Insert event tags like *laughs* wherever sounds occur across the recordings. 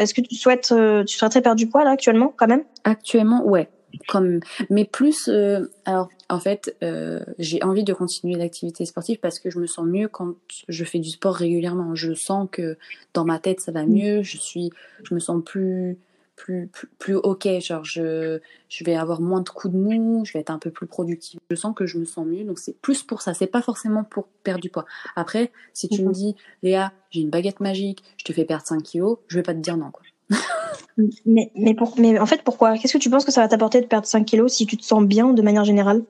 Est-ce que tu souhaites, euh, tu souhaiterais perdre du poids là actuellement, quand même? Actuellement, ouais, comme, mais plus. euh, alors, en fait, euh, j'ai envie de continuer l'activité sportive parce que je me sens mieux quand je fais du sport régulièrement. Je sens que dans ma tête ça va mieux. Je suis, je me sens plus, plus, plus, plus ok. Genre, je, je vais avoir moins de coups de mou. Je vais être un peu plus productive. Je sens que je me sens mieux. Donc c'est plus pour ça. C'est pas forcément pour perdre du poids. Après, si tu me Mhm. dis, Léa, j'ai une baguette magique, je te fais perdre 5 kilos, je vais pas te dire non, quoi. *laughs* mais, mais, pour, mais en fait, pourquoi? Qu'est-ce que tu penses que ça va t'apporter de perdre 5 kilos si tu te sens bien de manière générale?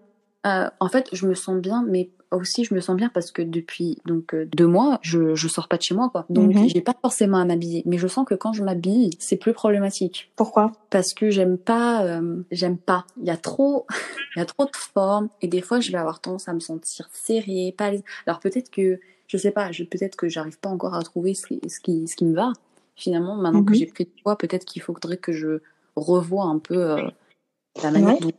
Euh, en fait, je me sens bien, mais aussi je me sens bien parce que depuis donc euh, deux mois, je je sors pas de chez moi quoi. Donc Mhm. j'ai pas forcément à m'habiller, mais je sens que quand je m'habille, c'est plus problématique Pourquoi? Parce que j'aime pas euh, j'aime pas. Il y a trop *laughs* il y a trop de formes et des fois je vais avoir tendance à me sentir serrée, pas. Alors peut-être que je sais pas, je- peut-être que j'arrive pas encore à trouver ce qui ce qui, ce qui me va. Finalement, maintenant que Mhm. j'ai pris de poids, peut-être qu'il faudrait que je revoie un peu euh, la manière Ouais. dont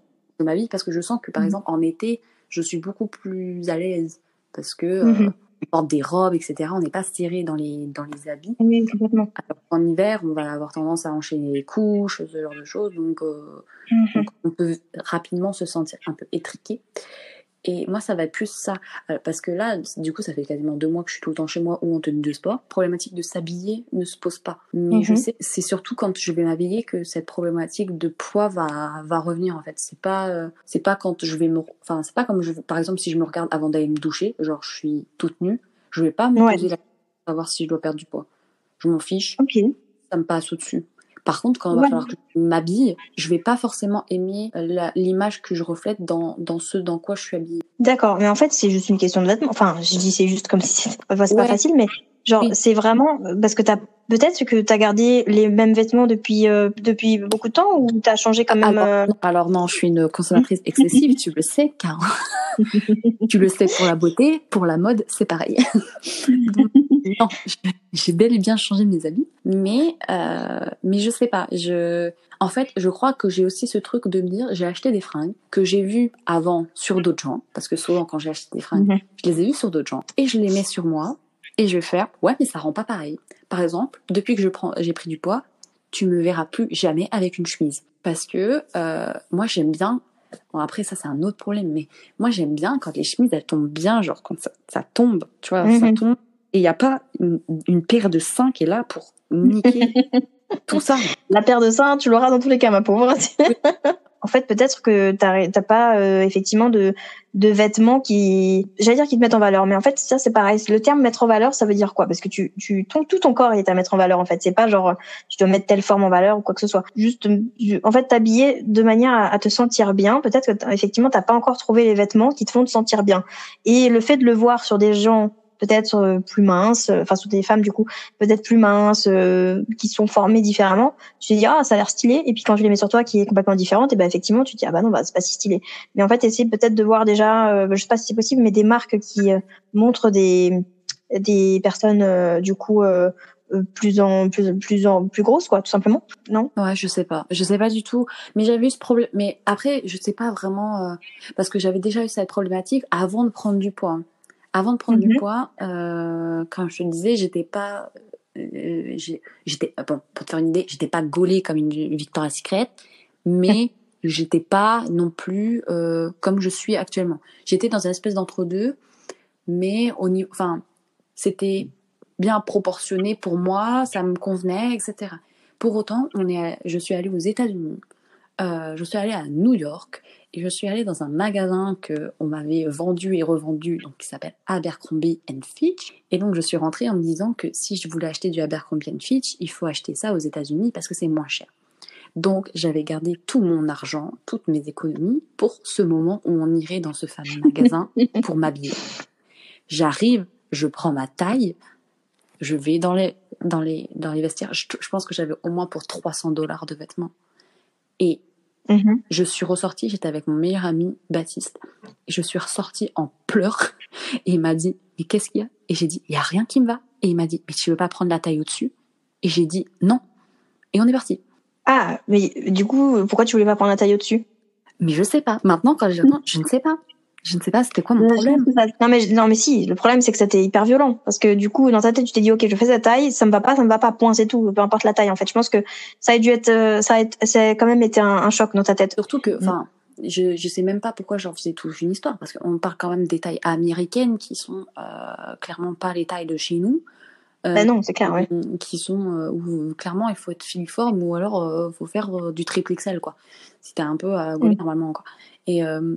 je m'habille parce que je sens que par Mhm. exemple en été, je suis beaucoup plus à l'aise parce que euh, Mhm. on porte des robes, etc. On n'est pas serré dans les dans les habits. Oui, complètement. Alors qu'en hiver, on va avoir tendance à enchaîner les couches, ce genre de choses, donc, euh, donc on peut rapidement se sentir un peu étriqué. Et moi, ça va être plus ça, Euh, parce que là, du coup, ça fait quasiment deux mois que je suis tout le temps chez moi ou en tenue de sport. Problématique de s'habiller ne se pose pas. Mais je Mhm. sais, c'est surtout quand je vais m'habiller que cette problématique de poids va va revenir en fait. C'est pas euh, c'est pas quand je vais me, enfin c'est pas comme je, par exemple si je me regarde avant d'aller me doucher, genre je suis toute nue, je vais pas me Ouais. poser la question de savoir si je dois perdre du poids. Je m'en fiche Ok. ça me passe au-dessus. Par contre, quand il va Ouais. falloir que je m'habille, je vais pas forcément aimer la- l'image que je reflète dans, dans ce dans quoi je suis habillée. D'accord, mais en fait, c'est juste une question de vêtements. Enfin, je dis c'est juste comme si c'était enfin, c'est pas facile, mais genre, Oui. c'est vraiment parce que t'as peut-être que t'as gardé les mêmes vêtements depuis euh, depuis beaucoup de temps ou t'as changé quand même. Alors, euh, non, alors non, je suis une consommatrice excessive, tu le sais, car *laughs* tu le sais pour la beauté, pour la mode, c'est pareil. *laughs* Donc, non, j'ai bel et bien changé mes habits, mais euh, mais je sais pas. Je, en fait, je crois que j'ai aussi ce truc de me dire, j'ai acheté des fringues que j'ai vues avant sur d'autres gens, parce que souvent quand j'ai acheté des fringues, Mhm. je les ai vues sur d'autres gens et je les mets sur moi et je vais faire, ouais, mais ça rend pas pareil. Par exemple, depuis que je prends, j'ai pris du poids, tu me verras plus jamais avec une chemise, parce que euh, moi j'aime bien. Bon après ça c'est un autre problème, mais moi j'aime bien quand les chemises elles tombent bien, genre quand ça, ça tombe, tu vois, ça Mhm. tombe et il y a pas une, une paire de seins qui est là pour niquer *laughs* tout ça. La paire de seins, tu l'auras dans tous les cas, ma pauvre. En fait, peut-être que t'as pas euh, effectivement de de vêtements qui, j'allais dire qui te mettent en valeur, mais en fait ça c'est pareil. Le terme mettre en valeur, ça veut dire quoi? Parce que tu tu ton, tout ton corps est à mettre en valeur en fait. C'est pas genre je dois mettre telle forme en valeur ou quoi que ce soit. Juste euh, en fait t'habiller de manière à, à te sentir bien. Peut-être que effectivement t'as pas encore trouvé les vêtements qui te font te sentir bien. Et le fait de le voir sur des gens peut-être euh, plus minces, euh, enfin sur des femmes du coup peut-être plus minces, euh, qui sont formées différemment, tu te dis ah ça a l'air stylé et puis quand tu les mets sur toi qui est complètement différente et ben effectivement tu te dis ah bah non bah c'est pas si stylé mais en fait essayer peut-être de voir déjà euh, je sais pas si c'est possible mais des marques qui euh, montrent des des personnes euh, du coup plus en plus plus en plus grosses quoi tout simplement non? Ouais, je sais pas. Je sais pas du tout. Mais j'avais eu ce problème. Mais après, je sais pas vraiment. euh, Parce que j'avais déjà eu cette problématique avant de prendre du poids. Avant de prendre Mhm. du poids, euh, comme je te disais, j'étais pas. euh, j'étais bon pour te faire une idée j'étais pas gaulée comme une Victoria's Secret mais *laughs* j'étais pas non plus euh, comme je suis actuellement j'étais dans une espèce d'entre deux mais au niveau enfin c'était bien proportionné pour moi ça me convenait etc pour autant on est à- je suis allée aux États-Unis euh, je suis allée à New York et je suis allée dans un magasin que on m'avait vendu et revendu, donc qui s'appelle Abercrombie and Fitch. Et donc je suis rentrée en me disant que si je voulais acheter du Abercrombie and Fitch, il faut acheter ça aux États-Unis parce que c'est moins cher. Donc j'avais gardé tout mon argent, toutes mes économies pour ce moment où on irait dans ce fameux *laughs* magasin pour m'habiller. J'arrive, je prends ma taille, je vais dans les dans les dans les vestiaires. Je, je pense que j'avais au moins pour 300 dollars de vêtements. Et Mhm. Je suis ressortie, j'étais avec mon meilleur ami Baptiste. Et je suis ressortie en pleurs. *laughs* Et il m'a dit, mais qu'est-ce qu'il y a? Et j'ai dit, il y a rien qui me va. Et il m'a dit, mais tu veux pas prendre la taille au-dessus? Et j'ai dit, non. Et on est parti. Ah, mais du coup, pourquoi tu voulais pas prendre la taille au-dessus? Mais je sais pas. Maintenant, quand je je ne sais pas. Je ne sais pas, c'était quoi mon problème? Non mais non mais si, le problème c'est que c'était hyper violent parce que du coup dans ta tête tu t'es dit ok je fais cette taille, ça me va pas, ça me va pas, point c'est tout, peu importe la taille en fait. Je pense que ça a dû être, euh, ça a, été- ça a quand même été un, un choc dans ta tête. Surtout que, enfin, je, je sais même pas pourquoi j'en faisais toute une histoire, parce qu'on parle quand même des tailles américaines qui sont euh, clairement pas les tailles de chez nous. Euh, Bah non c'est clair ouais. Qui sont euh, où clairement il faut être filiforme ou alors euh, faut faire euh, du triple XL quoi. Si t'es un peu à gauler Mm. normalement quoi. Et, euh,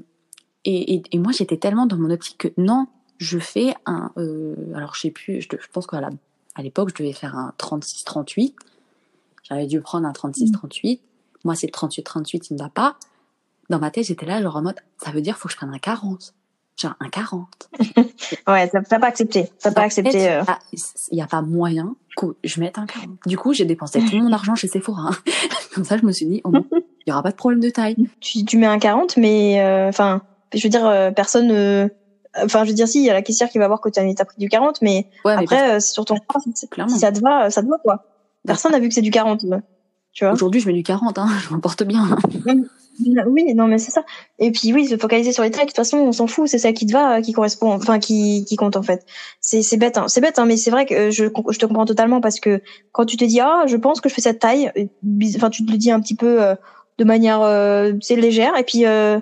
et, et, et moi j'étais tellement dans mon optique que non, je fais un. euh, alors je sais plus, je, je pense qu'à la- à l'époque je devais faire un 36-38. J'avais dû prendre un 36-38. Moi c'est le 38-38, il me va pas. Dans ma tête j'étais là genre en mode ça veut dire faut que je prenne un 40. Genre un 40. *laughs* Ouais t'as t'as pas accepté, t'as pas accepté. euh. ah, Il n'y a pas moyen que je mette un 40. Du coup, j'ai dépensé tout mon argent chez Sephora. hein. *laughs* Comme ça, je me suis dit, il n'y aura pas de problème de taille. Tu, tu mets un 40 mais euh, enfin je veux dire euh, personne. euh, Enfin, je veux dire, si, il y a la caissière qui va voir que tu as pris du 40, mais Ouais, après, euh, c'est sur ton corps, si, ça te va, ça te va, quoi. Personne n'a vu que c'est du 40, euh, tu vois. aujourd'hui, je mets du 40, hein, je m'en porte bien. Oui, non, mais c'est ça. Et puis, oui, se focaliser sur les tailles, de toute façon, on s'en fout, c'est ça qui te va, euh, qui correspond, enfin, qui, qui compte, en fait. C'est, c'est bête, hein. C'est bête, hein, mais c'est vrai que euh, je, je te comprends totalement parce que quand tu te dis, ah, je pense que je fais cette taille, euh, enfin, tu te le dis un petit peu euh, de manière, euh, c'est légère, et puis, euh,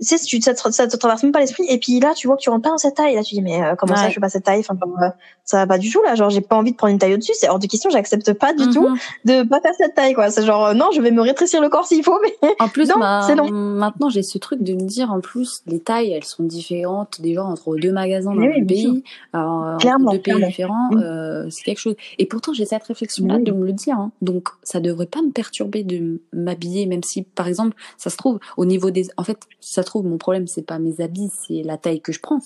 tu sais, tu, ça, te, ça te traverse même pas l'esprit, et puis là, tu vois que tu rentres pas dans cette taille, là, tu dis, mais euh, comment ça, je fais pas cette taille, enfin, euh, ça va pas du tout, là, genre, j'ai pas envie de prendre une taille au-dessus, c'est hors de question, j'accepte pas du tout Mhm. de pas faire cette taille, quoi. C'est genre, euh, non, je vais me rétrécir le corps s'il faut, mais En plus, *laughs* Non, ma- c'est non. maintenant, j'ai ce truc de me dire, en plus, les tailles, elles sont différentes déjà entre deux magasins dans le oui, pays, alors, entre Clairement, deux pays clairement. différents, Mm. euh, c'est quelque chose. Et pourtant, j'ai cette réflexion-là Oui. de me le dire. hein. Donc, ça devrait pas me perturber de m'habiller, même si, par exemple, ça se trouve, au niveau des... En fait, ça se trouve, mon problème, c'est pas mes habits, c'est la taille que je prends.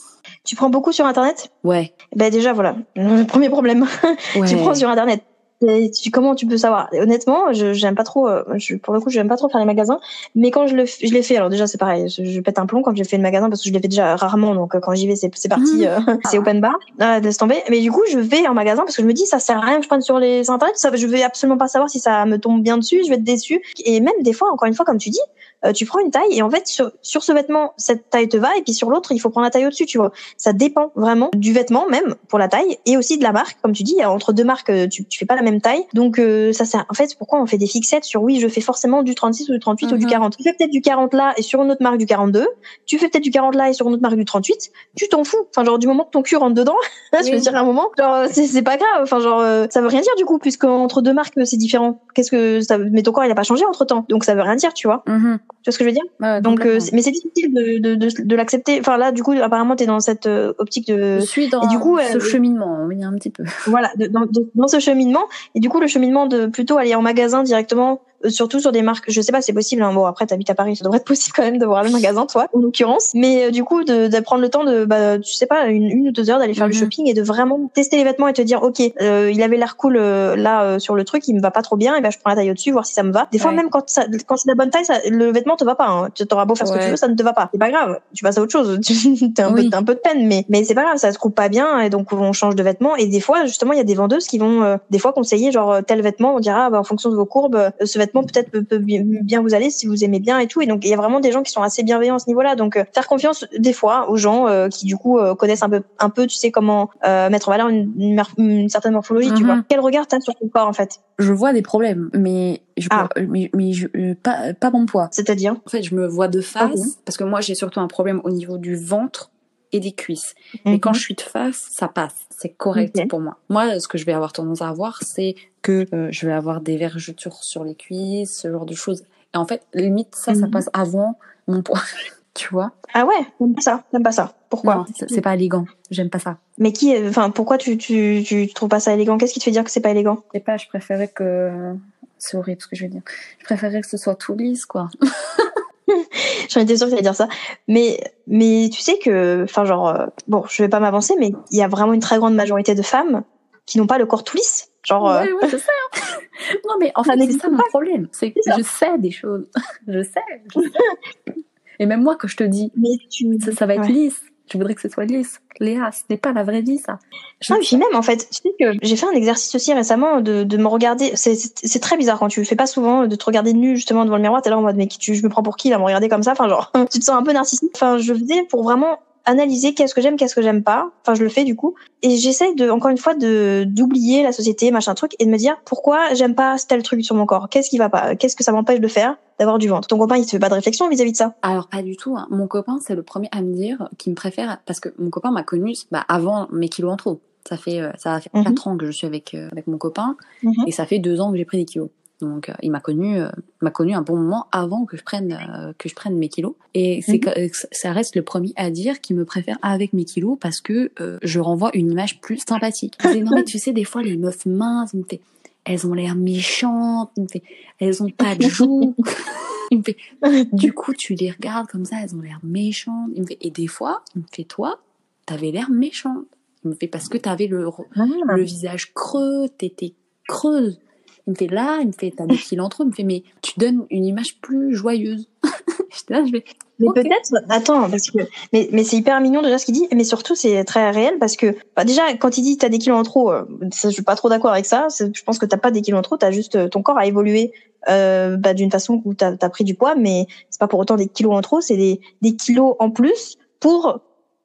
tu prends beaucoup sur Internet? Ouais. Ben déjà voilà, le premier problème. *laughs* ouais. tu prends sur internet. Et tu, comment tu peux savoir? Honnêtement, je j'aime pas trop. euh, Je, pour le coup, j'aime pas trop faire les magasins. Mais quand je le, je l'ai fait. Alors déjà, c'est pareil. Je, je pète un plomb quand je fais le magasin parce que je l'ai fait déjà rarement. Donc euh, quand j'y vais, c'est c'est parti. euh, *laughs* c'est open bar. Ah, laisse tomber. Mais du coup, je vais en magasin parce que je me dis ça sert à rien que je prenne sur les internet. Ça, je vais absolument pas savoir si ça me tombe bien dessus. Je vais être déçue. Et même des fois, encore une fois, comme tu dis, euh, tu prends une taille et en fait sur, sur ce vêtement cette taille te va et puis sur l'autre il faut prendre la taille au-dessus tu vois. Ça dépend vraiment du vêtement même pour la taille et aussi de la marque. Comme tu dis entre deux marques euh, tu, tu fais pas la même taille. Donc euh, ça c'est en fait pourquoi on fait des fixettes sur oui je fais forcément du 36 ou du 38 ou du Mhm. 40 tu fais peut-être du 40 là et sur une autre marque du 42 tu fais peut-être du 40 là et sur une autre marque du 38 tu t'en fous. Enfin genre du moment que ton cul rentre dedans *laughs* je veux dire à un moment genre c'est c'est pas grave. Enfin genre euh, ça veut rien dire du coup puisque entre deux marques c'est différent. Qu'est-ce que ça mais ton corps il a pas changé entre temps donc ça veut rien dire tu vois. Mhm. Tu vois ce que je veux dire Ouais, donc, euh, mais c'est difficile de, de, de, de l'accepter. Enfin là, du coup, apparemment, t'es dans cette euh, optique de, je suis dans et du coup, ce euh, cheminement, oui, un petit peu. voilà, dans, ce cheminement. Et du coup, le cheminement de plutôt aller en magasin directement, surtout sur des marques. Je sais pas, c'est possible. Hein. Bon, après, t'habites à Paris, ça devrait être possible quand même de voir le magasin, toi, en l'occurrence. Mais euh, du coup, de, de prendre le temps de, bah, tu sais pas, une, une ou deux heures d'aller faire Mhm. le shopping et de vraiment tester les vêtements et te dire, ok, euh, il avait l'air cool euh, là euh, sur le truc, il me va pas trop bien, et ben je prends la taille au-dessus, voir si ça me va. Des fois, Ouais. même quand ça, quand c'est la bonne taille, ça, le vêtement te va pas. Hein. Tu auras beau faire ce que tu veux, ça ne te va pas. C'est pas grave. Tu passes à autre chose. *laughs* T'as un, Oui. peu, t'as un peu de peine, mais mais c'est pas grave. Ça se trouve pas bien et donc on change de vêtements. Et des fois, justement, il y a des vendeuses qui vont euh, des fois conseiller genre euh, tel vêtement. On dira ah, bah, en fonction de vos courbes, ce vêtement peut-être peut, peut bien vous aller si vous aimez bien et tout. Et donc il y a vraiment des gens qui sont assez bienveillants à ce niveau-là. Donc euh, faire confiance des fois aux gens euh, qui du coup euh, connaissent un peu un peu, tu sais comment euh, mettre en valeur une, une, mar- une certaine morphologie. Tu Mhm. vois quel regard t'as sur ton corps en fait? Je vois des problèmes, mais je, Ah. mais, mais je, euh, pas, pas mon poids. C'est-à-dire? En fait, je me vois de face parce que moi, j'ai surtout un problème au niveau du ventre et des cuisses. Et quand je suis de face, ça passe. C'est correct pour moi. Moi, ce que je vais avoir tendance à avoir, c'est que euh, je vais avoir des vergetures sur les cuisses, ce genre de choses. Et en fait, limite, ça, ça Mhm. passe avant mon poids. *laughs* tu vois ah ouais, t'aimes pas ça, t'aimes pas ça. Pourquoi? C'est pas élégant. J'aime pas ça. Mais qui, enfin, pourquoi tu, tu, tu trouves pas ça élégant? Qu'est-ce qui te fait dire que c'est pas élégant? Je sais pas, je préférais que... C'est horrible ce que je veux dire. Je préférais que ce soit tout lisse, quoi. *laughs* J'en étais sûre que t'allais dire ça. Mais, mais tu sais que, enfin, genre, euh, bon, je vais pas m'avancer, mais il y a vraiment une très grande majorité de femmes qui n'ont pas le corps tout lisse. Genre, euh, Ouais, ouais, je sais. *laughs* Non, mais en Ça fait, c'est ça mon problème. C'est que C'est ça. je sais des choses. *laughs* je sais. je sais. *laughs* Et même moi, quand je te dis, Mais tu. ça, ça va être Ouais. lisse, je voudrais que ce soit lisse. Léa, ce n'est pas la vraie vie, ça. Je- puis même, en fait, tu sais que j'ai fait un exercice aussi récemment de, de me regarder. C'est- très bizarre quand tu le fais pas souvent de te regarder nu justement devant le miroir. T'es là en mode, mais qui tu, je me prends pour qui là, à me regarder comme ça? Enfin, genre, *laughs* tu te sens un peu narcissique. Enfin, je faisais pour vraiment analyser qu'est-ce que j'aime, qu'est-ce que j'aime pas. Enfin, je le fais du coup. Et j'essaye de, encore une fois, de d'oublier la société, machin truc, et de me dire pourquoi j'aime pas tel truc sur mon corps? Qu'est-ce qui va pas? Qu'est-ce que ça m'empêche de faire d'avoir du ventre? Ton copain, il se fait pas de réflexion vis-à-vis de ça Alors pas du tout. hein. Mon copain, c'est le premier à me dire qu'il me préfère parce que mon copain m'a connu bah, avant mes kilos en trop. Ça fait euh, ça fait Mhm. quatre ans que je suis avec euh, avec mon copain Mhm. et ça fait deux ans que j'ai pris des kilos. Donc euh, il m'a connu euh, m'a connu un bon moment avant que je prenne euh, que je prenne mes kilos et c'est que euh, ça reste le premier à dire qu'il me préfère avec mes kilos parce que euh, je renvoie une image plus sympathique. Il *laughs* non mais tu sais des fois les meufs minces, me fait elles ont l'air méchantes, me fait elles ont pas de joues. *laughs* il me fait du coup, tu les regardes comme ça, elles ont l'air méchantes. Il me fait, et des fois, il me fait, toi, t'avais l'air méchante. Il me fait, parce que t'avais le, le visage creux, t'étais creuse. Il me fait, là, il me fait, t'as des kilos en trop. Il me fait, mais tu donnes une image plus joyeuse. *laughs* Là, je vais, Mais peut-être, attends, parce que, mais, mais c'est hyper mignon déjà ce qu'il dit, mais surtout c'est très réel parce que, bah, déjà, quand il dit t'as des kilos en trop, euh, ça, je suis pas trop d'accord avec ça. Je pense que t'as pas des kilos en trop, t'as juste, euh, ton corps a évolué, euh, bah, d'une façon où t'as as pris du poids, mais c'est pas pour autant des kilos en trop, c'est des, des kilos en plus pour,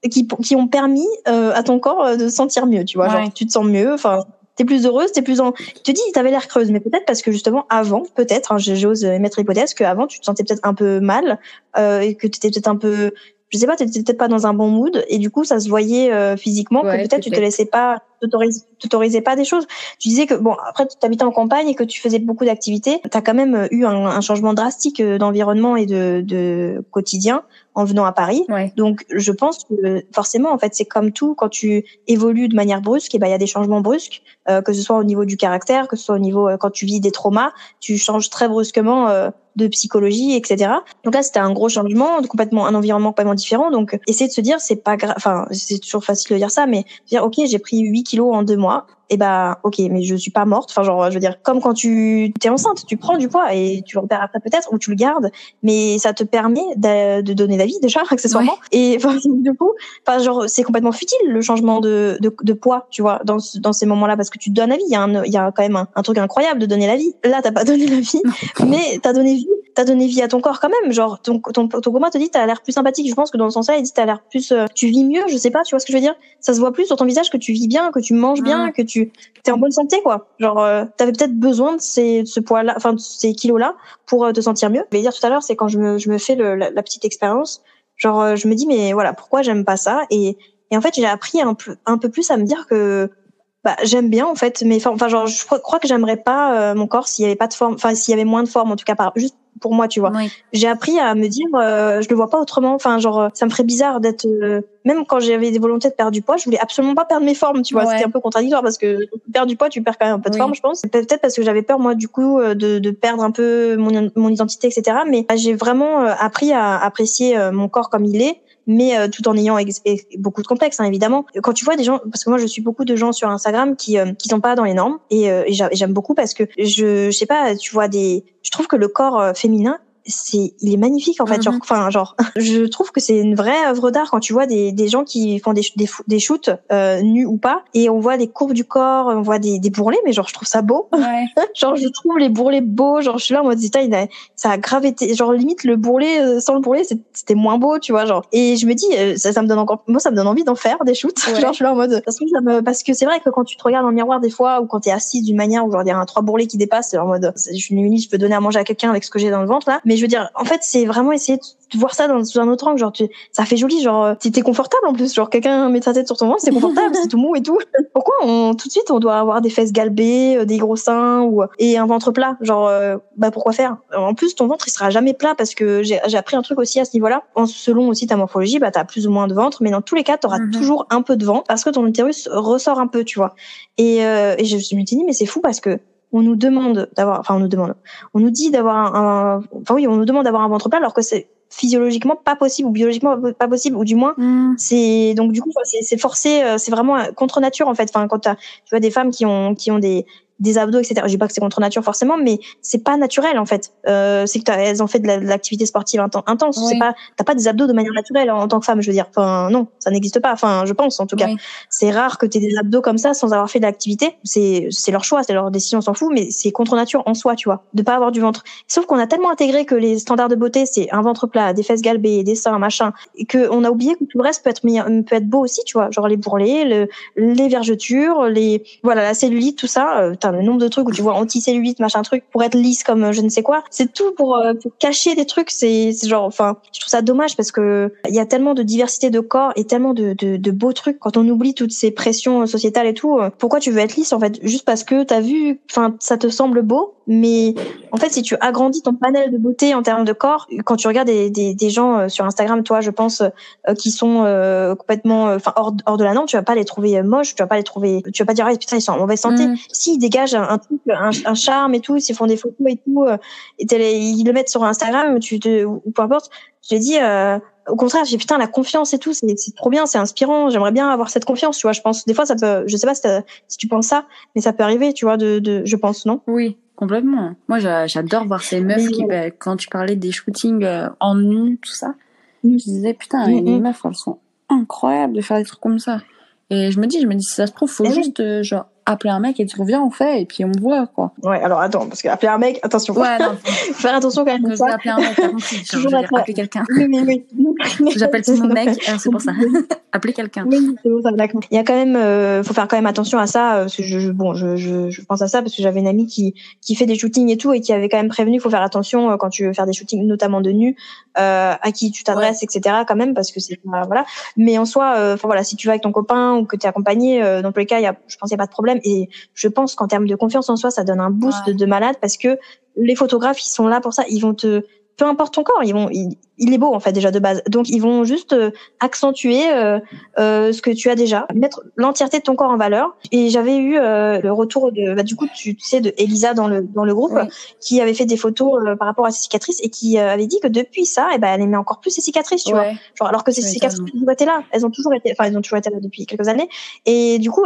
qui, qui ont permis, euh, à ton corps euh, de se sentir mieux, tu vois. Ouais. Genre, tu te sens mieux, enfin, t'es plus heureuse, t'es plus en, tu te dis, t'avais l'air creuse, mais peut-être parce que justement, avant, peut-être, hein, j'ose émettre l'hypothèse qu'avant, tu te sentais peut-être un peu mal, euh, et que tu étais peut-être un peu je sais pas t'étais peut-être pas dans un bon mood et du coup ça se voyait euh, physiquement Ouais, que peut-être tu te laissais pas t'autorisais pas des choses. Tu disais que bon après tu habitais en campagne et que tu faisais beaucoup d'activités. T'as quand même eu un, un changement drastique euh, d'environnement et de, de quotidien en venant à Paris. Ouais. donc je pense que forcément en fait c'est comme tout. Quand tu évolues de manière brusque et ben il y a des changements brusques euh, que ce soit au niveau du caractère que ce soit au niveau euh, quand tu vis des traumas tu changes très brusquement euh, de psychologie etc donc là c'était un gros changement complètement un environnement complètement différent. Donc essayer de se dire c'est pas grave enfin c'est toujours facile de dire ça mais dire ok j'ai pris 8 kilos en deux mois et bah ok mais je suis pas morte. Enfin genre je veux dire comme quand tu t'es enceinte tu prends du poids et tu le repères après peut-être ou tu le gardes. Mais ça te permet de, de donner la vie déjà *laughs* accessoirement. Et enfin *laughs* du coup enfin genre c'est complètement futile le changement de, de, de poids tu vois dans dans ces moments là parce que tu donnes la vie. Il y a un il y a quand même un, un truc incroyable de donner la vie. Là t'as pas *laughs* donné la vie mais t'as donné vie t'as donné vie à ton corps quand même. Genre ton ton ton copain te dit t'as l'air plus sympathique je pense que dans le sens là il dit t'as l'air plus euh, tu vis mieux je sais pas tu vois ce que je veux dire? Ça se voit plus sur ton visage que tu vis bien que tu manges bien Mm. que tu t'es en bonne santé quoi. Genre euh, t'avais peut-être besoin de ces de ce poids là enfin de ces kilos là pour euh, te sentir mieux. Je vais dire tout à l'heure c'est quand je me je me fais le, la, petite expérience. Genre euh, je me dis mais voilà pourquoi j'aime pas ça? Et et en fait j'ai appris un peu un peu plus à me dire que bah j'aime bien en fait. Mais enfin genre je crois- crois que j'aimerais pas euh, mon corps s'il y avait pas de forme enfin s'il y avait moins de forme en tout cas par juste pour moi tu vois Oui. j'ai appris à me dire euh, je le vois pas autrement enfin genre euh, ça me ferait bizarre d'être euh, même quand j'avais des volontés de perdre du poids je voulais absolument pas perdre mes formes tu vois Ouais. c'était un peu contradictoire parce que perdre du poids tu perds quand même un peu de Oui. forme je pense peut-être parce que j'avais peur moi du coup euh, de, de perdre un peu mon, mon identité etc mais bah, j'ai vraiment euh, appris à apprécier mon corps comme il est mais euh, tout en ayant beaucoup de complexes hein, évidemment. Quand tu vois des gens parce que moi je suis beaucoup de gens sur Instagram qui euh, qui sont pas dans les normes et, euh, et j'aime beaucoup parce que je je sais pas tu vois des je trouve que le corps euh, féminin c'est il est magnifique en fait Mhm. genre enfin genre *laughs* je trouve que c'est une vraie œuvre d'art quand tu vois des, des gens qui font des des, des shoots euh, nus ou pas et on voit des courbes du corps on voit des, des bourrelets mais genre je trouve ça beau Ouais. *laughs* genre je trouve les bourrelets beaux genre je suis là en mode ça a grave été genre limite le bourrelet euh, sans le bourrelet c'était moins beau tu vois genre et je me dis euh, ça, ça me donne encore moi ça me donne envie d'en faire des shoots *laughs* Ouais. genre je suis là en mode parce que, ça me- parce que c'est vrai que quand tu te regardes dans le miroir des fois ou quand t'es assis d'une manière où genre il y a un trois bourrelets qui dépassent en mode je je peux donner à manger à quelqu'un avec ce que j'ai dans le ventre là mais je veux dire en fait c'est vraiment essayer de voir ça dans sous un autre angle. Genre tu ça fait joli genre euh, t'es confortable en plus. Genre quelqu'un met sa tête sur ton ventre c'est confortable *laughs* c'est tout mou et tout. Pourquoi on tout de suite on doit avoir des fesses galbées euh, des gros seins ou et un ventre plat? Genre euh, bah pourquoi faire? En plus ton ventre il sera jamais plat parce que j'ai appris un truc aussi à ce niveau-là. En selon aussi ta morphologie bah t'as plus ou moins de ventre mais dans tous les cas t'auras Mhm. toujours un peu de ventre parce que ton utérus ressort un peu tu vois. Et, euh, et je me suis dit mais c'est fou parce que on nous demande d'avoir enfin on nous demande on nous dit d'avoir un, un- enfin oui on nous demande d'avoir un ventre plat alors que c'est physiologiquement pas possible ou biologiquement pas possible ou du moins Mm. c'est donc du coup c'est forcé euh, c'est vraiment contre nature en fait enfin quand tu vois des femmes qui ont qui ont des des abdos, etc. Je dis pas que c'est contre nature forcément, mais c'est pas naturel en fait. Euh, c'est que elles ont fait de l'activité sportive intense. C'est pas, t'as pas des abdos de manière naturelle en, tant que femme, je veux dire. Enfin non, ça n'existe pas. Enfin, je pense en tout cas. C'est rare que t'aies des abdos comme ça sans avoir fait de l'activité. C'est c'est leur choix, c'est leur décision, on s'en fout, mais c'est contre nature en soi, tu vois, de pas avoir du ventre. Sauf qu'on a tellement intégré que les standards de beauté, c'est un ventre plat, des fesses galbées, des seins, machin, et que on a oublié que tout le reste peut être peut être beau aussi, tu vois, genre les bourrelets, le, les vergetures, les voilà la cellulite, tout ça. Euh, le nombre de trucs où tu vois anti-cellulite, machin truc, pour être lisse comme euh, je ne sais quoi. C'est tout pour, euh, pour cacher des trucs. C'est genre, enfin, je trouve ça dommage parce que il y a tellement de diversité de corps et tellement de, de, de beaux trucs quand on oublie toutes ces pressions sociétales et tout. Pourquoi tu veux être lisse en fait? Juste parce que t'as vu, enfin, ça te semble beau, mais en fait, si tu agrandis ton panel de beauté en termes de corps, quand tu regardes des, des, des gens sur Instagram, toi, je pense, qui sont complètement, enfin, hors, hors de la norme, tu vas pas les trouver moches, tu vas pas les trouver, tu vas pas dire ah, putain ils sont en mauvaise santé. Mm. Si ils dégagent un, truc, un, charme et tout, s'ils font des photos et tout, euh, et ils le mettent sur Instagram, tu te, ou peu importe, je dis, euh, au contraire, j'ai putain la confiance et tout, c'est trop bien, c'est inspirant. J'aimerais bien avoir cette confiance, tu vois. Je pense des fois ça peut, je sais pas si, tu penses ça, mais ça peut arriver, tu vois, de, de je pense non? Oui, complètement. Moi, j'adore voir ces meufs qui, bah, quand tu parlais des shootings euh, en nu, tout ça, mm. je disais putain, mm, les meufs elles sont incroyables de faire des trucs comme ça. Et je me dis, je me dis, si ça se trouve, faut juste genre appeler un mec et dire viens on fait et puis on voit quoi. Ouais alors attends parce qu'appeler un mec attention. Ouais non. *laughs* faire attention quand même. Je vais appeler un mec Toujours appeler quelqu'un. Oui oui oui. *laughs* J'appelle tout mon mec c'est pour ça. *laughs* appeler quelqu'un. Oui c'est bon ça d'accord. Il y a quand même euh, faut faire quand même attention à ça euh, parce que je, bon je, je, je pense à ça parce que j'avais une amie qui qui fait des shootings et tout et qui avait quand même prévenu faut faire attention euh, quand tu veux faire des shootings notamment de nu euh, à qui tu t'adresses etc quand même parce que c'est voilà mais en soi enfin voilà si tu vas avec ton copain ou que tu es accompagné dans tous les cas il y a je pense il y a pas de problème et je pense qu'en termes de confiance en soi, ça donne un boost de malade parce que les photographes, ils sont là pour ça. Ils vont te, peu importe ton corps, ils vont, il, est beau en fait déjà de base. Donc ils vont juste euh, accentuer euh, euh, ce que tu as déjà, mettre l'entièreté de ton corps en valeur. Et j'avais eu euh, le retour de, bah, du coup, tu, sais, de Elisa dans le dans le groupe, qui avait fait des photos euh, par rapport à ses cicatrices et qui avait dit que depuis ça, et eh ben elle aimait encore plus ses cicatrices, tu vois. Genre alors que ses cicatrices étaient là, elles ont toujours été, enfin elles ont toujours été là depuis quelques années. Et du coup,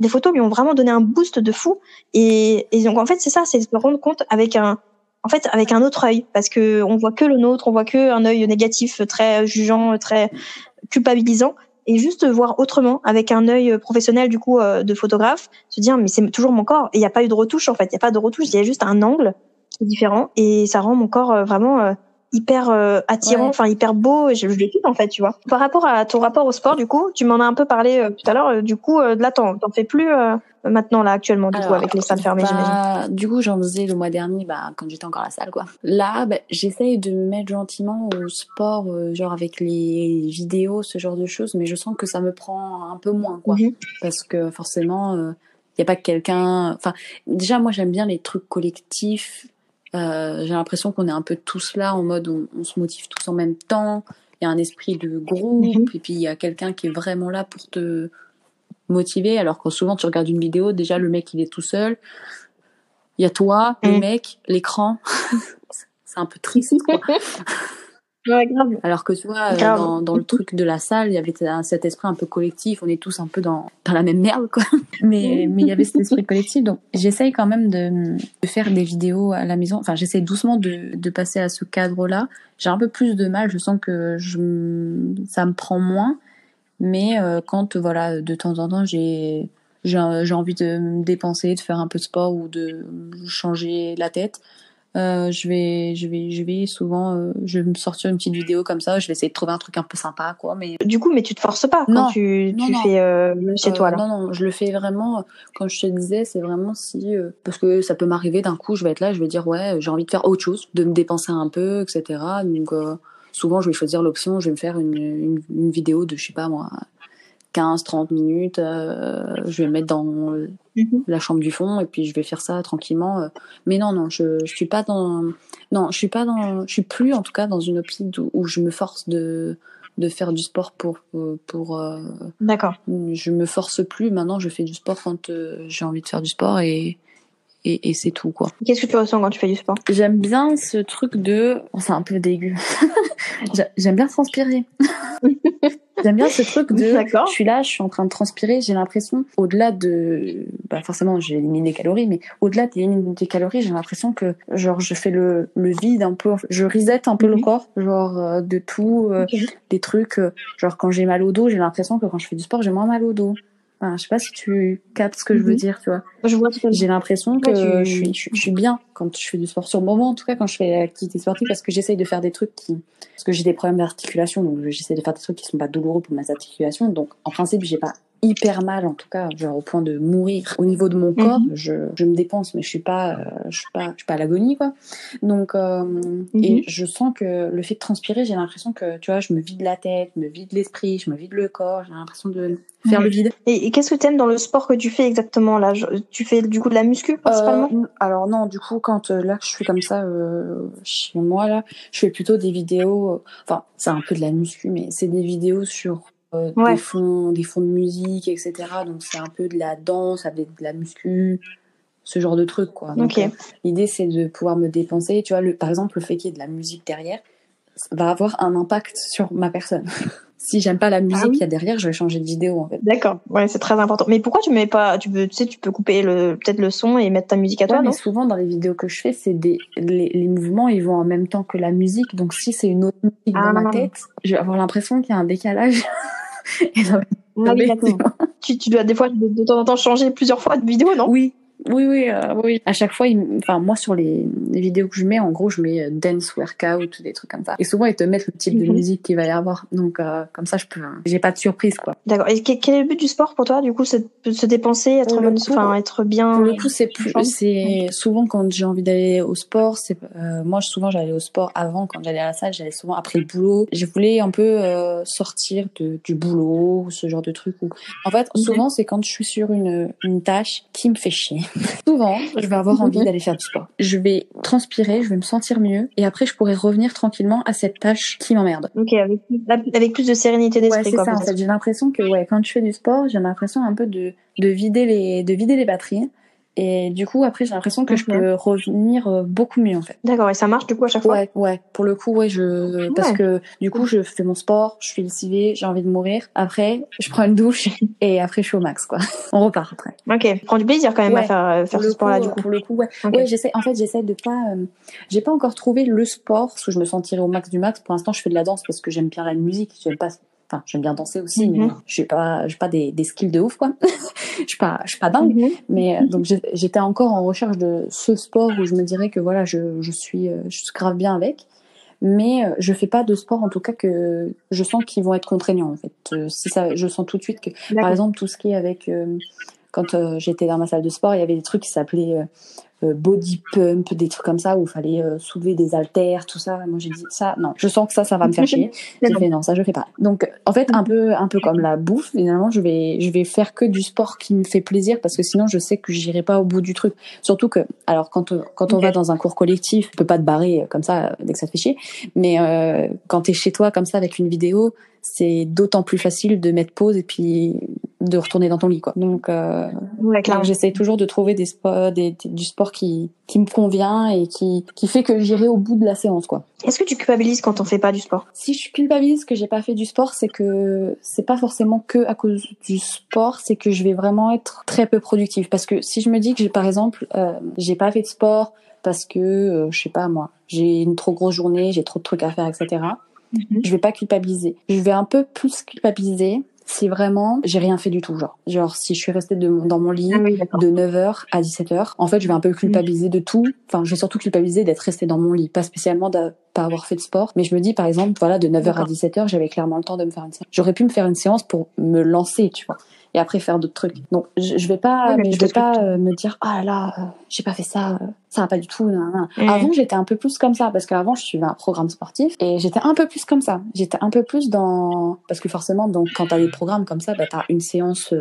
les photos lui ont vraiment donné un boost de fou. Et, et donc en fait c'est ça, c'est se rendre compte avec un en fait avec un autre œil parce que on voit que le nôtre, on voit que un œil négatif, très jugeant, très culpabilisant. Et juste voir autrement avec un œil professionnel du coup euh, de photographe, se dire mais c'est toujours mon corps et il n'y a pas eu de retouche en fait, il y a pas de retouche, il y a juste un angle différent et ça rend mon corps euh, vraiment euh, hyper attirant, enfin hyper beau. Et je, je le en fait, tu vois. Par rapport à ton rapport au sport, du coup, tu m'en as un peu parlé tout à l'heure. du coup, là, t'en, t'en fais plus maintenant là actuellement du coup avec les salles fermées bah, Du coup j'en faisais le mois dernier bah, quand j'étais encore à la salle quoi. Là bah, j'essaye de me mettre gentiment au sport euh, genre avec les vidéos ce genre de choses mais je sens que ça me prend un peu moins quoi mhm. parce que forcément il euh, y a pas que quelqu'un enfin déjà moi j'aime bien les trucs collectifs euh, j'ai l'impression qu'on est un peu tous là en mode on, on, se motive tous en même temps il y a un esprit de groupe mhm. et puis il y a quelqu'un qui est vraiment là pour te motivé, alors que souvent tu regardes une vidéo, déjà le mec il est tout seul, il y a toi, le mm. mec, l'écran, *laughs* c'est un peu triste. Quoi. *laughs* Alors que tu vois, euh, dans, le truc de la salle, il y avait cet esprit un peu collectif, on est tous un peu dans, dans la même merde, quoi. *laughs* Mais mais il y avait cet esprit collectif, donc j'essaye quand même de, de, faire des vidéos à la maison. Enfin, j'essaie doucement de, de passer à ce cadre-là. J'ai un peu plus de mal, je sens que je, ça me prend moins. Mais euh, quand voilà, de temps en temps, j'ai j'ai envie de me dépenser, de faire un peu de sport ou de changer la tête, euh, je vais je vais je vais souvent euh, je vais me sortir une petite vidéo comme ça je vais essayer de trouver un truc un peu sympa quoi mais du coup mais tu te forces pas quand tu, tu fais euh, chez toi là non non je le fais vraiment quand je te disais c'est vraiment si parce que ça peut m'arriver d'un coup je vais être là je vais dire ouais j'ai envie de faire autre chose de me dépenser un peu etc donc souvent je vais choisir l'option, je vais me faire une, une, une, vidéo de, je sais pas moi, 15, 30 minutes, euh, je vais me mettre dans mhm. la chambre du fond et puis je vais faire ça tranquillement. Euh. Mais non, non, je, je suis pas dans, non, je suis pas dans, je suis plus en tout cas dans une optique où, je me force de, de faire du sport pour, pour, euh, D'accord. Je me force plus. Maintenant, je fais du sport quand j'ai envie de faire du sport et, et, et c'est tout quoi. Qu'est-ce que tu ressens quand tu fais du sport? J'aime bien ce truc de, oh, c'est un peu dégueu. *laughs* J'aime bien transpirer. *laughs* J'aime bien ce truc de, je suis là, je suis en train de transpirer, j'ai l'impression, au-delà de, bah forcément, j'élimine des calories, mais au-delà d'éliminer des calories, j'ai l'impression que, genre, je fais le, le vide un peu, je reset un peu le mhm. corps, genre, euh, de tout, euh, des trucs, euh, genre, quand j'ai mal au dos, j'ai l'impression que quand je fais du sport, j'ai moins mal au dos. Enfin, je sais pas si tu captes ce que je veux mhm. dire, tu vois. Je vois J'ai l'impression que je, suis, je, suis bien quand je fais du sport sur le moment, en tout cas quand je fais l'activité sportive, parce que j'essaye de faire des trucs qui, parce que j'ai des problèmes d'articulation, donc j'essaie de faire des trucs qui sont pas douloureux pour mes articulations. Donc en principe, j'ai pas hyper mal en tout cas genre au point de mourir au niveau de mon corps mhm. je, je me dépense mais je suis pas euh, je suis pas je suis pas à l'agonie quoi donc euh, et mhm. je sens que le fait de transpirer j'ai l'impression que tu vois je me vide la tête je me vide l'esprit je me vide le corps j'ai l'impression de faire le vide et, qu'est-ce que tu aimes dans le sport que tu fais exactement là? Tu fais du coup de la muscu principalement? Euh, alors non du coup quand là je suis comme ça chez moi là je fais plutôt des vidéos enfin c'est un peu de la muscu mais c'est des vidéos sur euh, des fonds, des fonds de musique, etc. Donc c'est un peu de la danse avec de la muscu, ce genre de truc quoi. Donc euh, l'idée c'est de pouvoir me dépenser. Tu vois, le, par exemple le fait qu'il y ait de la musique derrière va avoir un impact sur ma personne. *laughs* si j'aime pas la musique ah qu'il y a derrière, je vais changer de vidéo en fait. D'accord, ouais, c'est très important. Mais pourquoi tu mets pas, tu peux, tu sais, tu peux couper le peut-être le son et mettre ta musique à toi, mais souvent dans les vidéos que je fais, c'est des les, les, mouvements ils vont en même temps que la musique. Donc si c'est une autre musique dans ma ah. tête, je vais avoir l'impression qu'il y a un décalage. *laughs* tu, tu dois des fois de, temps en temps changer plusieurs fois de vidéo, non? Oui, oui, oui, euh, oui. À chaque fois, enfin moi sur les, vidéos que je mets, en gros, je mets euh, dance workout, des trucs comme ça. Et souvent, ils te mettent le type de mhm. musique qu'il va y avoir. Donc euh, comme ça, je peux, j'ai pas de surprise quoi. D'accord. Et quel est le but du sport pour toi Du coup, c'est de se dépenser, être, enfin, être bien. Pour le coup, c'est plus, c'est souvent quand j'ai envie d'aller au sport. C'est moi, souvent, j'allais au sport avant quand j'allais à la salle. J'allais souvent après le boulot. Je voulais un peu sortir de, du boulot, ce genre de truc. Où... En fait, souvent, c'est quand je suis sur une une tâche qui me fait chier. Souvent, je vais avoir envie d'aller faire du sport. Je vais transpirer, je vais me sentir mieux, et après, je pourrai revenir tranquillement à cette tâche qui m'emmerde. Ok, avec, avec, plus de sérénité d'esprit. Ouais, c'est ça. En fait, j'ai l'impression que ouais, quand tu fais du sport, j'ai l'impression un peu de de vider les de vider les batteries et du coup, après, j'ai l'impression que je peux revenir euh, beaucoup mieux, en fait. D'accord. Et ça marche, du coup, à chaque fois? Ouais, ouais. Pour le coup, ouais, je, parce que, du coup, je fais mon sport, je suis lessivée, j'ai envie de mourir. Après, je prends une douche *laughs* et après, je suis au max, quoi. *laughs* On repart après. Ok. Prends du plaisir quand même à faire, euh, faire ce sport-là, du coup. Pour le coup, ouais. Ouais, j'essaie, en fait, j'essaie de pas, euh, j'ai pas encore trouvé le sport, parce que je me sentirais au max du max. Pour l'instant, je fais de la danse parce que j'aime bien la musique. J'aime pas enfin j'aime bien danser aussi mais mhm. je suis pas j'ai pas des, des skills de ouf quoi. *laughs* Je suis pas je suis pas dingue. Mhm. mais euh, donc j'étais encore en recherche de ce sport où je me dirais que voilà je, je suis euh, je suis grave bien avec. Mais euh, je fais pas de sport en tout cas que je sens qu'ils vont être contraignants en fait. Si ça je sens tout de suite que par exemple tout ce qui est avec quand j'étais dans ma salle de sport il y avait des trucs qui s'appelaient euh, body pump, des trucs comme ça où il fallait euh, soulever des haltères, tout ça. Moi j'ai dit ça, non, je sens que ça, ça va me faire chier. *laughs* J'ai fait non, ça je fais pas. Donc en fait un peu, un peu comme la bouffe, finalement je vais, je vais faire que du sport qui me fait plaisir parce que sinon je sais que j'irai pas au bout du truc. Surtout que, alors quand on, quand on va dans un cours collectif, tu peux pas te barrer comme ça dès que ça te fait chier. Mais euh, quand t'es chez toi comme ça avec une vidéo, c'est d'autant plus facile de mettre pause et puis de retourner dans ton lit quoi. Donc euh, j'essaie toujours de trouver des sports des, du sport qui qui me convient et qui qui fait que j'irai au bout de la séance quoi. Est-ce que tu culpabilises quand on fait pas du sport? Si je culpabilise que j'ai pas fait du sport, c'est que c'est pas forcément que à cause du sport, c'est que je vais vraiment être très peu productive parce que si je me dis que j'ai par exemple euh, j'ai pas fait de sport parce que euh, je sais pas moi, j'ai une trop grosse journée, j'ai trop de trucs à faire etc Mhm. Je vais pas culpabiliser. Je vais un peu plus culpabiliser si vraiment j'ai rien fait du tout genre. Genre si je suis restée dans mon lit ah de 9h à 17h en fait je vais un peu culpabiliser de tout. Enfin je vais surtout culpabiliser d'être restée dans mon lit. Pas spécialement de pas avoir fait de sport mais je me dis par exemple voilà de 9h à 17h j'avais clairement le temps de me faire une séance. J'aurais pu me faire une séance pour me lancer tu vois et après faire d'autres trucs. Donc je, je vais pas, je vais pas euh, me dire ah là, euh, j'ai pas fait ça, euh, ça va pas du tout. Mm. Avant j'étais un peu plus comme ça parce qu'avant je suivais un programme sportif et j'étais un peu plus comme ça. J'étais un peu plus dans parce que forcément donc quand t'as des programmes comme ça, bah t'as une séance.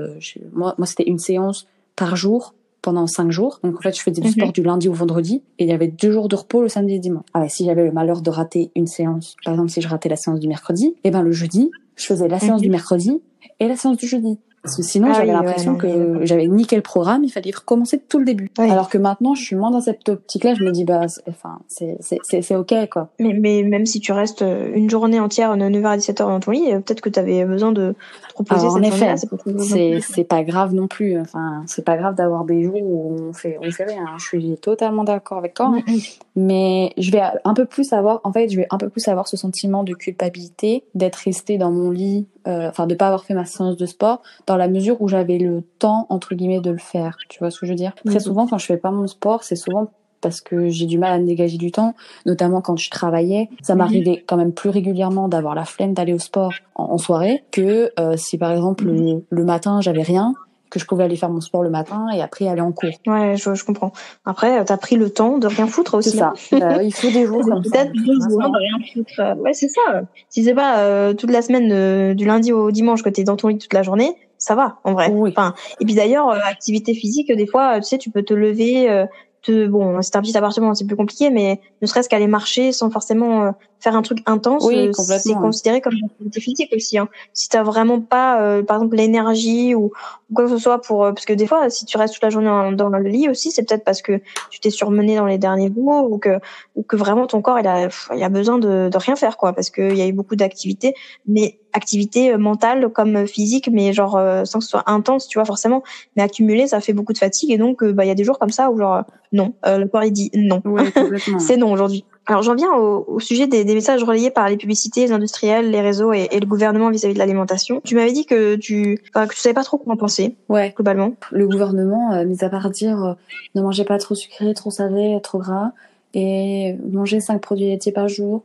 moi moi c'était une séance par jour pendant cinq jours. Donc en fait, je faisais du sport mhm. du lundi au vendredi et il y avait deux jours de repos le samedi et dimanche. Ah si j'avais le malheur de rater une séance, par exemple si je ratais la séance du mercredi, et eh ben le jeudi, je faisais la séance du mhm. mercredi et la séance du jeudi. Parce que sinon, Ah j'avais oui, l'impression que j'avais niqué le programme, il fallait recommencer tout le début. Alors que maintenant, je suis moins dans cette optique-là, je me dis, bah, c'est- enfin, c'est, c'est, c'est, c'est ok, quoi. Mais, mais même si tu restes euh, une journée entière de 9h à 17h dans ton lit, euh, peut-être que tu avais besoin de te reposer Alors, en effet. C'est pas très grave non C'est, pas grave non plus. Enfin, c'est pas grave d'avoir des jours où on fait, on fait rien. Je suis totalement d'accord avec toi. Mm, mm. Mais je vais un peu plus avoir, en fait, je vais un peu plus avoir ce sentiment de culpabilité d'être restée dans mon lit, euh, enfin, de pas avoir fait ma séance de sport, dans la mesure où j'avais le temps, entre guillemets, de le faire. Tu vois ce que je veux dire? Très souvent, quand je fais pas mon sport, c'est souvent parce que j'ai du mal à me dégager du temps, notamment quand je travaillais. Ça Mhm. m'arrivait quand même plus régulièrement d'avoir la flemme d'aller au sport en, soirée que euh, si par exemple Mhm. le, le matin j'avais rien, que je pouvais aller faire mon sport le matin et après aller en cours. Ouais, je, je comprends. Après, euh, t'as pris le temps de rien foutre aussi. C'est ça. hein. Bah, il faut des *laughs* jours comme ça. Peut-être deux jours de rien foutre. Euh, Ouais, c'est ça. Si c'est pas euh, toute la semaine euh, du lundi au dimanche que t'es dans ton lit toute la journée, ça va en vrai. Oui. Enfin, et puis d'ailleurs, euh, activité physique, des fois, euh, tu sais, tu peux te lever. euh, te, bon, c'est un petit appartement, c'est plus compliqué, mais ne serait-ce qu'aller marcher sans forcément euh, faire un truc intense, Oui, euh, c'est considéré comme une activité physique aussi. Hein. Si t'as vraiment pas, euh, par exemple, l'énergie ou, ou quoi que ce soit pour, euh, parce que des fois, si tu restes toute la journée dans, dans le lit aussi, c'est peut-être parce que tu t'es surmené dans les derniers jours ou que ou que vraiment ton corps il a il a besoin de, de rien faire quoi parce qu'il y a eu beaucoup d'activités mais activités euh, mentales comme physiques mais genre euh, sans que ce soit intense tu vois forcément mais accumulé ça fait beaucoup de fatigue et donc bah il y a des jours comme ça où genre non euh, le corps il dit non *laughs* complètement. c'est non aujourd'hui alors j'en viens au, au sujet des, des messages relayés par les publicités les industriels les réseaux et, et le gouvernement vis-à-vis de l'alimentation tu m'avais dit que tu enfin, que tu savais pas trop en penser Ouais. globalement le gouvernement, euh, mis à part dire euh, ne mangez pas trop sucré, trop salé, trop gras, et mangez 5 produits laitiers par jour,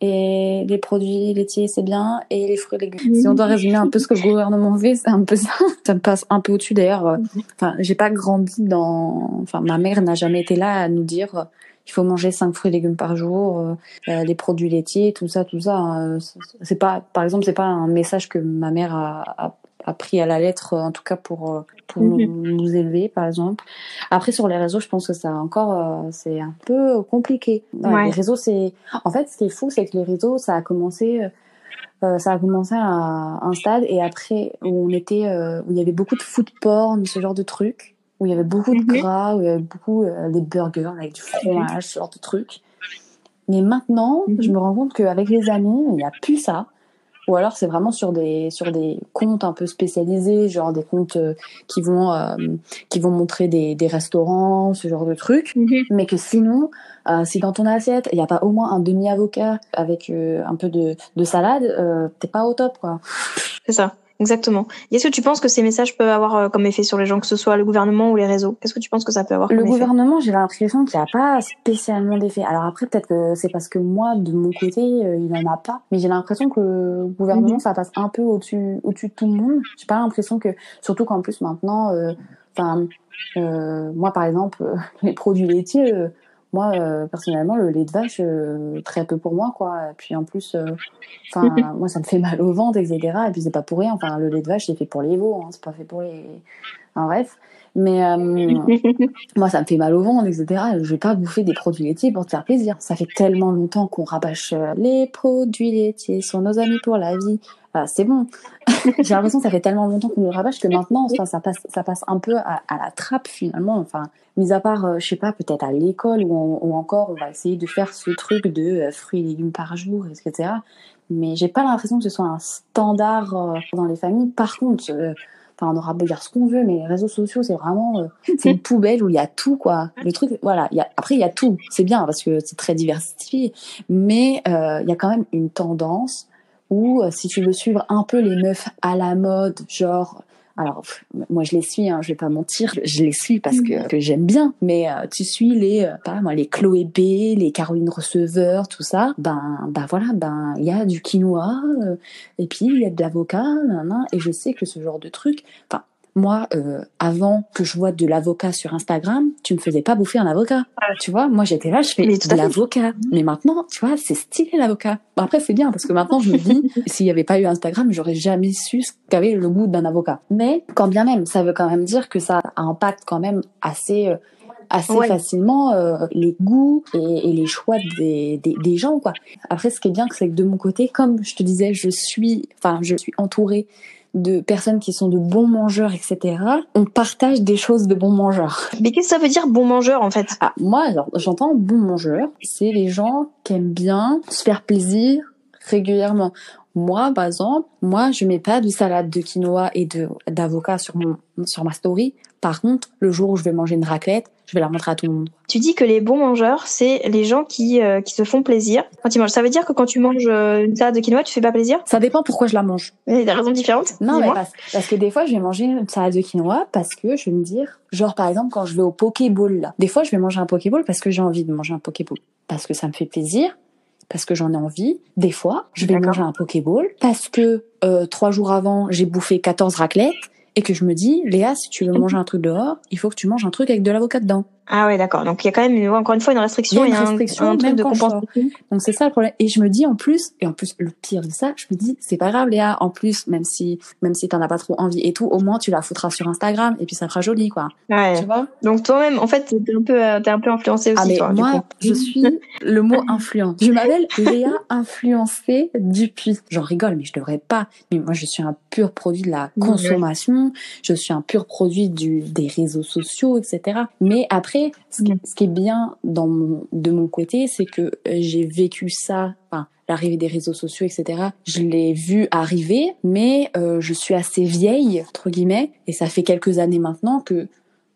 et les produits laitiers c'est bien, et les fruits et légumes. Si on doit résumer un peu ce que le gouvernement fait, c'est un peu ça. *laughs* Ça me passe un peu au-dessus d'ailleurs. Enfin, j'ai pas grandi dans. Enfin, ma mère n'a jamais été là à nous dire. il faut manger 5 fruits et légumes par jour, euh, euh, les produits laitiers, tout ça, tout ça. hein, c'est pas, par exemple, c'est pas un message que ma mère a, a, a pris à la lettre, euh, en tout cas pour euh, pour nous, nous élever, par exemple. Après, sur les réseaux, je pense que ça encore, euh, c'est un peu compliqué. Ouais, Ouais. Les réseaux, c'est, en fait, ce qui est fou, c'est que les réseaux, ça a commencé. euh, ça a commencé à un stade et après où on était euh, où il y avait beaucoup de food porn ce genre de trucs où il y avait beaucoup de Mhm. gras où il y avait beaucoup des burgers avec du fromage ce genre de trucs mais maintenant Mhm. je me rends compte qu'avec les années il n'y a plus ça ou alors c'est vraiment sur des sur des comptes un peu spécialisés genre des comptes euh, qui vont euh, qui vont montrer des, des restaurants ce genre de trucs. Mais que sinon, euh, si dans ton assiette il n'y a pas au moins un demi avocat avec euh, un peu de, de salade, t'es pas au top quoi. C'est ça, exactement. Est-ce que tu penses que ces messages peuvent avoir euh, comme effet sur les gens, que ce soit le gouvernement ou les réseaux? Qu'est-ce que tu penses que ça peut avoir Le comme effet? gouvernement, j'ai l'impression qu'il n'y a pas spécialement d'effet. Alors après, peut-être que c'est parce que moi, de mon côté, euh, il n'en a pas. Mais j'ai l'impression que le gouvernement, Mhm. ça passe un peu au-dessus au-dessus de tout le monde. J'ai pas l'impression que, surtout qu'en plus maintenant, euh, enfin, euh, moi par exemple, euh, *laughs* les produits laitiers, euh, moi euh, personnellement, le lait de vache, euh, très peu pour moi quoi. Et puis en plus, euh, enfin, *laughs* moi ça me fait mal au ventre, etc. Et puis c'est pas pour rien. Enfin, le lait de vache, c'est fait pour les veaux, hein, c'est pas fait pour les. Enfin, bref. Mais euh, moi, ça me fait mal au ventre, etc. Je vais pas bouffer des produits laitiers pour te faire plaisir. Ça fait tellement longtemps qu'on rabâche euh, les produits laitiers sont nos amis pour la vie. Ah, c'est bon. *laughs* J'ai l'impression que ça fait tellement longtemps qu'on nous rabâche que maintenant, enfin, ça passe, ça passe un peu à, à la trappe finalement. Enfin, mis à part, euh, je sais pas, peut-être à l'école ou, en- ou encore, on va essayer de faire ce truc de euh, fruits et légumes par jour, etc. Mais j'ai pas l'impression que ce soit un standard euh, dans les familles. Par contre, euh, Enfin, on aura beau dire ce qu'on veut, mais les réseaux sociaux, c'est vraiment, euh, c'est une *laughs* poubelle où il y a tout, quoi. Le truc, voilà. Il y a, après, il y a tout. C'est bien parce que c'est très diversifié. Mais euh, il y a quand même une tendance où, euh, si tu veux suivre un peu les meufs à la mode, genre, alors moi je les suis, hein, je vais pas mentir, je les suis parce que, que j'aime bien. Mais euh, tu suis les, euh, pas moi, les Chloé B, les Caroline Receveur, tout ça. Ben, ben voilà, ben il y a du quinoa. euh, et puis il y a de l'avocat, et je sais que ce genre de truc, enfin, moi, euh, avant que je vois de l'avocat sur Instagram, tu me faisais pas bouffer un avocat. Tu vois, moi j'étais là, je fais de l'avocat. Mais maintenant, tu vois, c'est stylé l'avocat. Bon, après, c'est bien parce que maintenant je me dis, *laughs* s'il y avait pas eu Instagram, j'aurais jamais su ce qu'avait le goût d'un avocat. Mais quand bien même, ça veut quand même dire que ça impacte quand même assez. euh, assez Ouais. facilement euh, les goûts et, et les choix des, des, des gens quoi. Après ce qui est bien c'est que de mon côté comme je te disais je suis enfin je suis entourée de personnes qui sont de bons mangeurs, etc., on partage des choses de bons mangeurs. Mais qu'est-ce que ça veut dire bon mangeur en fait? Ah, moi, alors, j'entends bon mangeur, c'est les gens qui aiment bien se faire plaisir régulièrement. Moi, par exemple, moi, je mets pas de salade de quinoa et de d'avocat sur mon sur ma story. Par contre, le jour où je vais manger une raclette, je vais la montrer à tout le monde. Tu dis que les bons mangeurs, c'est les gens qui euh, qui se font plaisir quand ils mangent. Ça veut dire que quand tu manges euh, une salade de quinoa, tu fais pas plaisir? Ça dépend pourquoi je la mange. Il y a des raisons différentes. Non, mais parce, parce que des fois, je vais manger une salade de quinoa parce que je vais me dire, genre par exemple, quand je vais au Pokéball, là. Des fois, je vais manger un Pokéball parce que j'ai envie de manger un Pokéball. Parce que ça me fait plaisir, parce que j'en ai envie. Des fois, je vais manger un Pokéball parce que euh, trois jours avant, j'ai bouffé 14 raclettes et que je me dis, Léa, si tu veux manger un truc dehors, il faut que tu manges un truc avec de l'avocat dedans. Ah ouais, d'accord. Donc il y a quand même encore une fois une restriction Il y a une et un- restriction, un, truc de je compensation. Donc c'est ça le problème. Et je me dis en plus, et en plus le pire de ça, je me dis c'est pas grave Léa. En plus, même si même si t'en as pas trop envie et tout, au moins tu la foutras sur Instagram et puis ça fera joli quoi. Ouais. Tu vois? Donc toi-même, en fait, t'es un peu, euh, t'es un peu influencé aussi, Ah mais toi. moi je suis *laughs* le mot influent. Je m'appelle Léa influencée Dupuis. J'en rigole mais je devrais pas. Mais moi je suis un pur produit de la consommation. Je suis un pur produit du des réseaux sociaux etc. Mais après ce qui, Mhm. ce qui est bien dans mon de mon côté c'est que euh, j'ai vécu ça. Enfin l'arrivée des réseaux sociaux, etc. Je l'ai vu arriver, mais euh, je suis assez vieille, entre guillemets, et ça fait quelques années maintenant que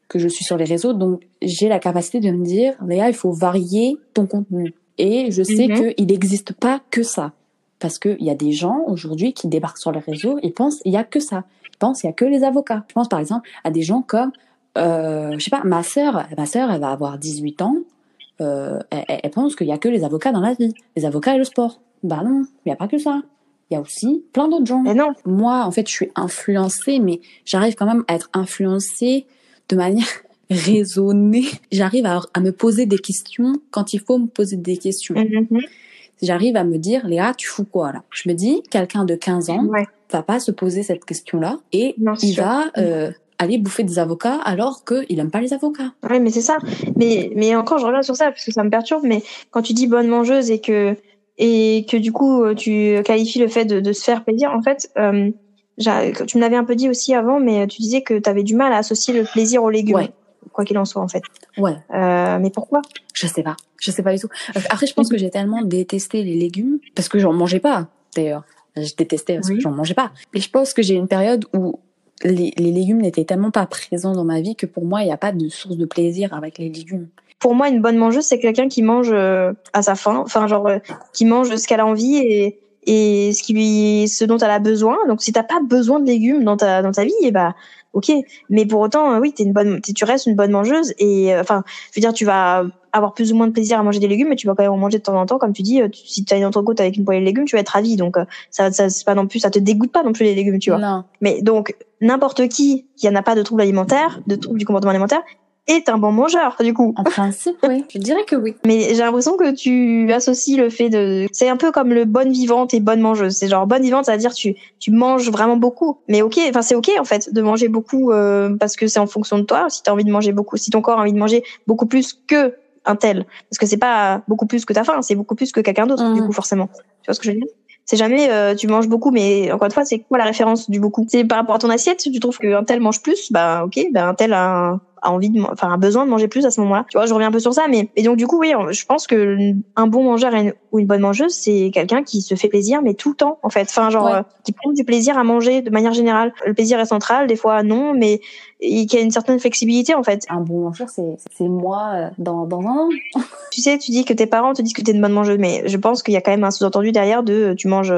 que je suis sur les réseaux, donc j'ai la capacité de me dire, Léa, il faut varier ton contenu. Et je sais Mhm. qu'il n'existe pas que ça. Parce qu'il y a des gens aujourd'hui qui débarquent sur les réseaux et pensent il y a que ça. Ils pensent il y a que les avocats. Je pense par exemple à des gens comme, euh, je sais pas, ma sœur. Ma sœur, elle va avoir 18 ans. Euh, elle, elle- pense qu'il y a que les avocats dans la vie. Les avocats et le sport. Bah non, il n'y a pas que ça. Il y a aussi plein d'autres gens. Mais non. Moi, en fait, je suis influencée, mais j'arrive quand même à être influencée de manière *laughs* raisonnée. J'arrive à, à me poser des questions quand il faut me poser des questions. Mhm. J'arrive à me dire, Léa, tu fous quoi là? Je me dis, quelqu'un de 15 ans Ouais. va pas se poser cette question-là et Non, il sûr. va euh, aller bouffer des avocats alors qu'il aime pas les avocats. Ouais, mais c'est ça. Mais, mais encore, je reviens sur ça parce que ça me perturbe. Mais quand tu dis bonne mangeuse et que, et que du coup, tu qualifies le fait de, de se faire plaisir, en fait, euh, tu me l'avais un peu dit aussi avant, mais tu disais que tu avais du mal à associer le plaisir aux légumes. Ouais. Quoi qu'il en soit, en fait. Ouais, Euh, mais pourquoi? Je sais pas. Je sais pas du tout. Après, je pense que j'ai tellement détesté les légumes parce que j'en mangeais pas, d'ailleurs. Je détestais parce Oui. que j'en mangeais pas. Et je pense que j'ai une période où les, légumes n'étaient tellement pas présents dans ma vie que pour moi, il n'y a pas de source de plaisir avec les légumes. Pour moi, une bonne mangeuse, c'est quelqu'un qui mange euh, à sa faim, enfin genre euh, qui mange ce qu'elle a envie et ce dont elle a besoin. Donc, si t'as pas besoin de légumes dans ta dans ta vie, et bah ok. Mais pour autant, euh, oui, t'es une bonne, tu restes une bonne mangeuse et euh, enfin, je veux dire, tu vas avoir plus ou moins de plaisir à manger des légumes, mais tu vas quand même en manger de temps en temps, comme tu dis. euh, tu- si t'as une entrecôte avec une poêlée de légumes, tu vas être ravi. Donc, euh, ça, ça c'est pas non plus, ça te dégoûte pas non plus les légumes, tu vois. Non. Mais donc, n'importe qui qui n'a pas de trouble alimentaire, de trouble du comportement alimentaire, est un bon mangeur, du coup. En principe, oui. Je dirais que oui. Mais j'ai l'impression que tu associes le fait de... C'est un peu comme le bonne vivante et bonne mangeuse. C'est genre bonne vivante, c'est-à-dire tu tu manges vraiment beaucoup. Mais ok, enfin c'est ok en fait de manger beaucoup euh, parce que c'est en fonction de toi. Si t'as envie de manger beaucoup, si ton corps a envie de manger beaucoup plus que un tel, parce que c'est pas beaucoup plus que ta faim, c'est beaucoup plus que quelqu'un d'autre du Mhm. coup forcément. Tu vois ce que je veux dire? C'est jamais euh, tu manges beaucoup, mais encore une fois, c'est quoi la référence du beaucoup? C'est par rapport à ton assiette. Si tu trouves qu'un tel mange plus, bah ok, bah un tel a, a envie de, enfin a besoin de manger plus à ce moment-là. Tu vois, je reviens un peu sur ça, mais et donc du coup, oui, je pense que un bon mangeur et une- ou une bonne mangeuse, c'est quelqu'un qui se fait plaisir, mais tout le temps en fait. Enfin genre Ouais. euh, qui prend du plaisir à manger de manière générale. Le plaisir est central, des fois non, mais et qui a une certaine flexibilité en fait. Un bon mangeur, c'est c'est moi euh, dans, dans un an. Tu sais, tu dis que tes parents te disent que t'es une bonne mangeuse, mais je pense qu'il y a quand même un sous-entendu derrière de euh, tu manges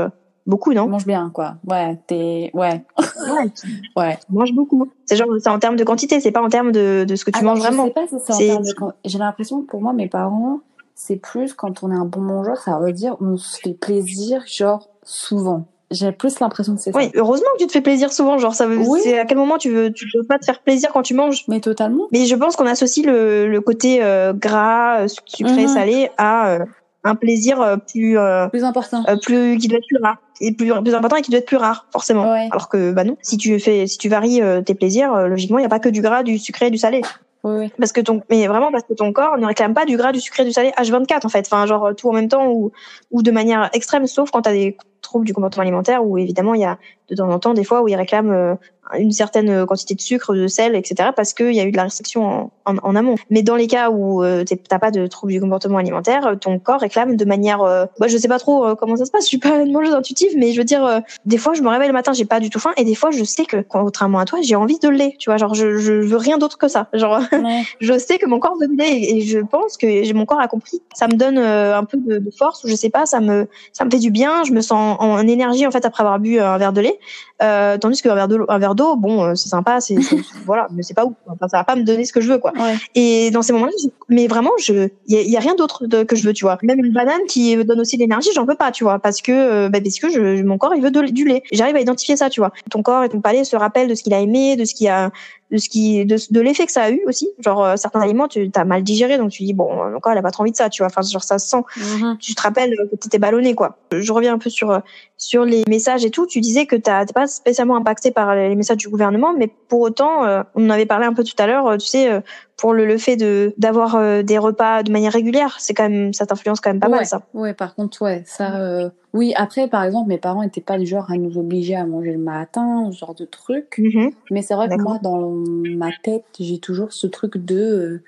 beaucoup, non? Manges bien, quoi. Ouais, t'es... Ouais, Ouais. *laughs* ouais. Tu manges beaucoup. C'est genre, c'est en termes de quantité, c'est pas en termes de, de ce que tu Alors, manges vraiment. Je sais pas si c'est en termes de J'ai l'impression que pour moi, mes parents, c'est plus quand on est un bon mangeur, ça veut dire on se fait plaisir, genre, souvent. J'ai plus l'impression que c'est ça. Oui, heureusement que tu te fais plaisir souvent. Genre, ça veut, Oui. c'est à quel moment tu veux, tu veux pas te faire plaisir quand tu manges. Mais totalement. Mais je pense qu'on associe le, le côté euh, gras, euh, sucré, Mhm. salé à euh, un plaisir euh, plus, euh, Plus important. euh, plus qui doit être plus rare et plus, plus important et qui doit être plus rare forcément. Ouais. Alors que bah non, si tu fais, si tu varies euh, tes plaisirs, euh, logiquement il y a pas que du gras, du sucré, et du salé. Oui. Parce que ton, mais vraiment parce que ton corps ne réclame pas du gras, du sucré, du salé H24 en fait. Enfin, genre tout en même temps ou, ou de manière extrême, sauf quand tu as des troubles du comportement alimentaire où évidemment il y a de temps en temps des fois où il réclame euh, une certaine quantité de sucre, de sel, etc. parce qu'il y a eu de la restriction en, en, en amont. Mais dans les cas où euh, t'as pas de troubles du comportement alimentaire, ton corps réclame de manière, euh, bah, je sais pas trop euh, comment ça se passe. Je suis pas une mangeuse intuitive, mais je veux dire, euh, des fois je me réveille le matin, j'ai pas du tout faim, et des fois je sais que contrairement à toi, j'ai envie de lait. Tu vois, genre je, je veux rien d'autre que ça. Genre Ouais. *laughs* je sais que mon corps veut de lait et je pense que j'ai- mon corps a compris. Ça me donne euh, un peu de, de force ou je sais pas, ça me ça me fait du bien. Je me sens en, en énergie en fait après avoir bu un verre de lait. Euh, tandis qu'un verre d'eau, un verre d'eau, bon, euh, c'est sympa, c'est *laughs* voilà, mais c'est pas ouf. Enfin, ça va pas me donner ce que je veux quoi. Ouais. Et dans ces moments-là, mais vraiment, je, il y a, y a rien d'autre que je veux, tu vois. Même une banane qui me donne aussi de l'énergie, j'en veux pas, tu vois, parce que, euh, bah, parce que je, mon corps, il veut de- du lait. J'arrive à identifier ça, tu vois. Ton corps et ton palais se rappellent de ce qu'il a aimé, de ce qu'il a, de ce qui, de, de l'effet que ça a eu aussi. Genre euh, certains aliments, tu as mal digéré, donc tu dis bon, mon corps, il a pas trop envie de ça, tu vois. Enfin, genre ça se sent Mhm. tu te rappelles que tu étais ballonné quoi. Je reviens un peu sur euh, sur les messages et tout. Tu disais que t'as t'es pas spécialement impacté par les messages du gouvernement, mais pour autant, euh, on en avait parlé un peu tout à l'heure. euh, Tu sais, euh, pour le, le fait de d'avoir euh, des repas de manière régulière, c'est quand même ça t'influence quand même pas ouais. mal ça. Ouais, par contre, ouais, ça. euh, Oui, après, par exemple, mes parents étaient pas du genre à nous obliger à manger le matin, ce genre de truc. Mhm. Mais c'est vrai que moi, dans ma tête, j'ai toujours ce truc de euh,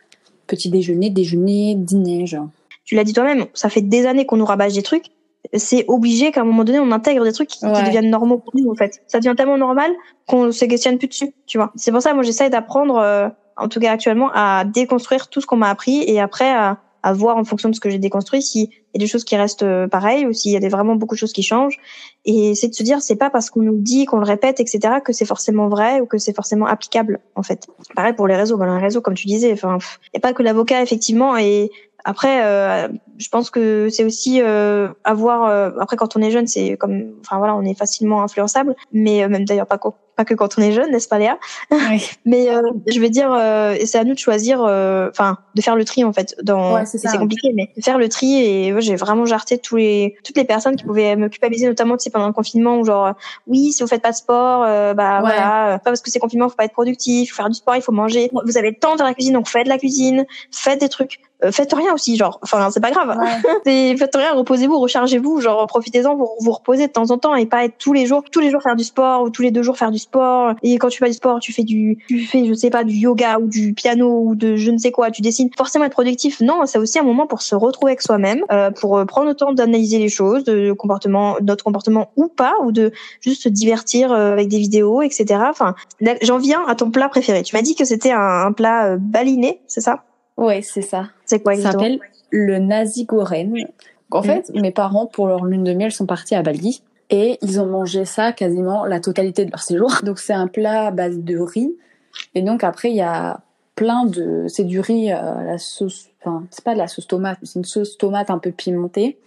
petit déjeuner, déjeuner, dîner, genre. Tu l'as dit toi-même, ça fait des années qu'on nous rabâche des trucs. C'est obligé qu'à un moment donné, on intègre des trucs qui, deviennent normaux pour nous, en fait. Ça devient tellement normal qu'on se questionne plus dessus, tu vois. C'est pour ça, moi, j'essaye d'apprendre, euh, en tout cas actuellement, à déconstruire tout ce qu'on m'a appris et après à, à voir en fonction de ce que j'ai déconstruit s'il y a des choses qui restent euh, pareilles ou s'il y a des, vraiment beaucoup de choses qui changent. Et c'est de se dire, c'est pas parce qu'on nous dit, qu'on le répète, etc., que c'est forcément vrai ou que c'est forcément applicable, en fait. Pareil pour les réseaux. Ben, les réseaux, comme tu disais, enfin, il n'y a pas que l'avocat, effectivement, et après, euh, je pense que c'est aussi euh, avoir. euh, après, quand on est jeune, c'est comme, enfin voilà, on est facilement influençable, mais euh, même d'ailleurs pas, pas que quand on est jeune, n'est-ce pas Léa? Oui. *laughs* Mais euh, je veux dire, euh, c'est à nous de choisir, euh, enfin, de faire le tri en fait. Dans, Ouais, c'est compliqué, mais de faire le tri. Et j'ai vraiment jarté tous les, toutes les personnes qui pouvaient me culpabiliser, notamment tu sais, pendant le confinement, où genre, oui, si vous faites pas de sport, euh, bah Ouais. voilà, euh, pas parce que c'est confinement, faut pas être productif, faut faire du sport, il faut manger. Vous avez le temps de faire la cuisine, donc faites la cuisine, faites des trucs. Euh, faites rien aussi, genre, enfin, c'est pas grave. Ouais. *laughs* Faites rien, reposez-vous, rechargez-vous, genre profitez-en pour vous reposer de temps en temps et pas être tous les jours, tous les jours faire du sport ou tous les deux jours faire du sport. Et quand tu fais du sport, tu fais du, tu fais, je sais pas, du yoga ou du piano ou de je ne sais quoi, tu dessines. Forcément être productif, non, c'est aussi un moment pour se retrouver avec soi-même, euh, pour euh, prendre le temps d'analyser les choses, de comportement, notre comportement ou pas, ou de juste se divertir euh, avec des vidéos, etc. Enfin, j'en viens à ton plat préféré. Tu m'as dit que c'était un, un plat baliné, c'est ça? Ouais, c'est ça. C'est quoi Ça s'appelle le nasi goreng. En fait, mes parents, pour leur lune de miel, sont partis à Bali et ils ont mangé ça quasiment la totalité de leur séjour. *laughs* Donc c'est un plat à base de riz. Et donc après, il y a plein de... C'est du riz euh, la sauce... Enfin, c'est pas de la sauce tomate, c'est une sauce tomate un peu pimentée.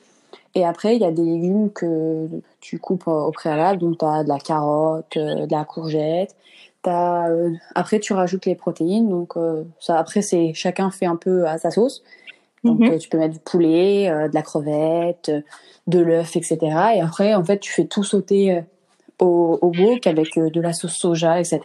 Et après, il y a des légumes que tu coupes euh, au préalable. Donc, tu as de la carotte, euh, de la courgette. Euh, après, tu rajoutes les protéines. Donc, euh, ça, après, c'est chacun fait un peu à sa sauce. Donc, Mhm. euh, tu peux mettre du poulet, euh, de la crevette, de l'œuf, etc. Et après, en fait, tu fais tout sauter au, au wok avec de la sauce soja, etc.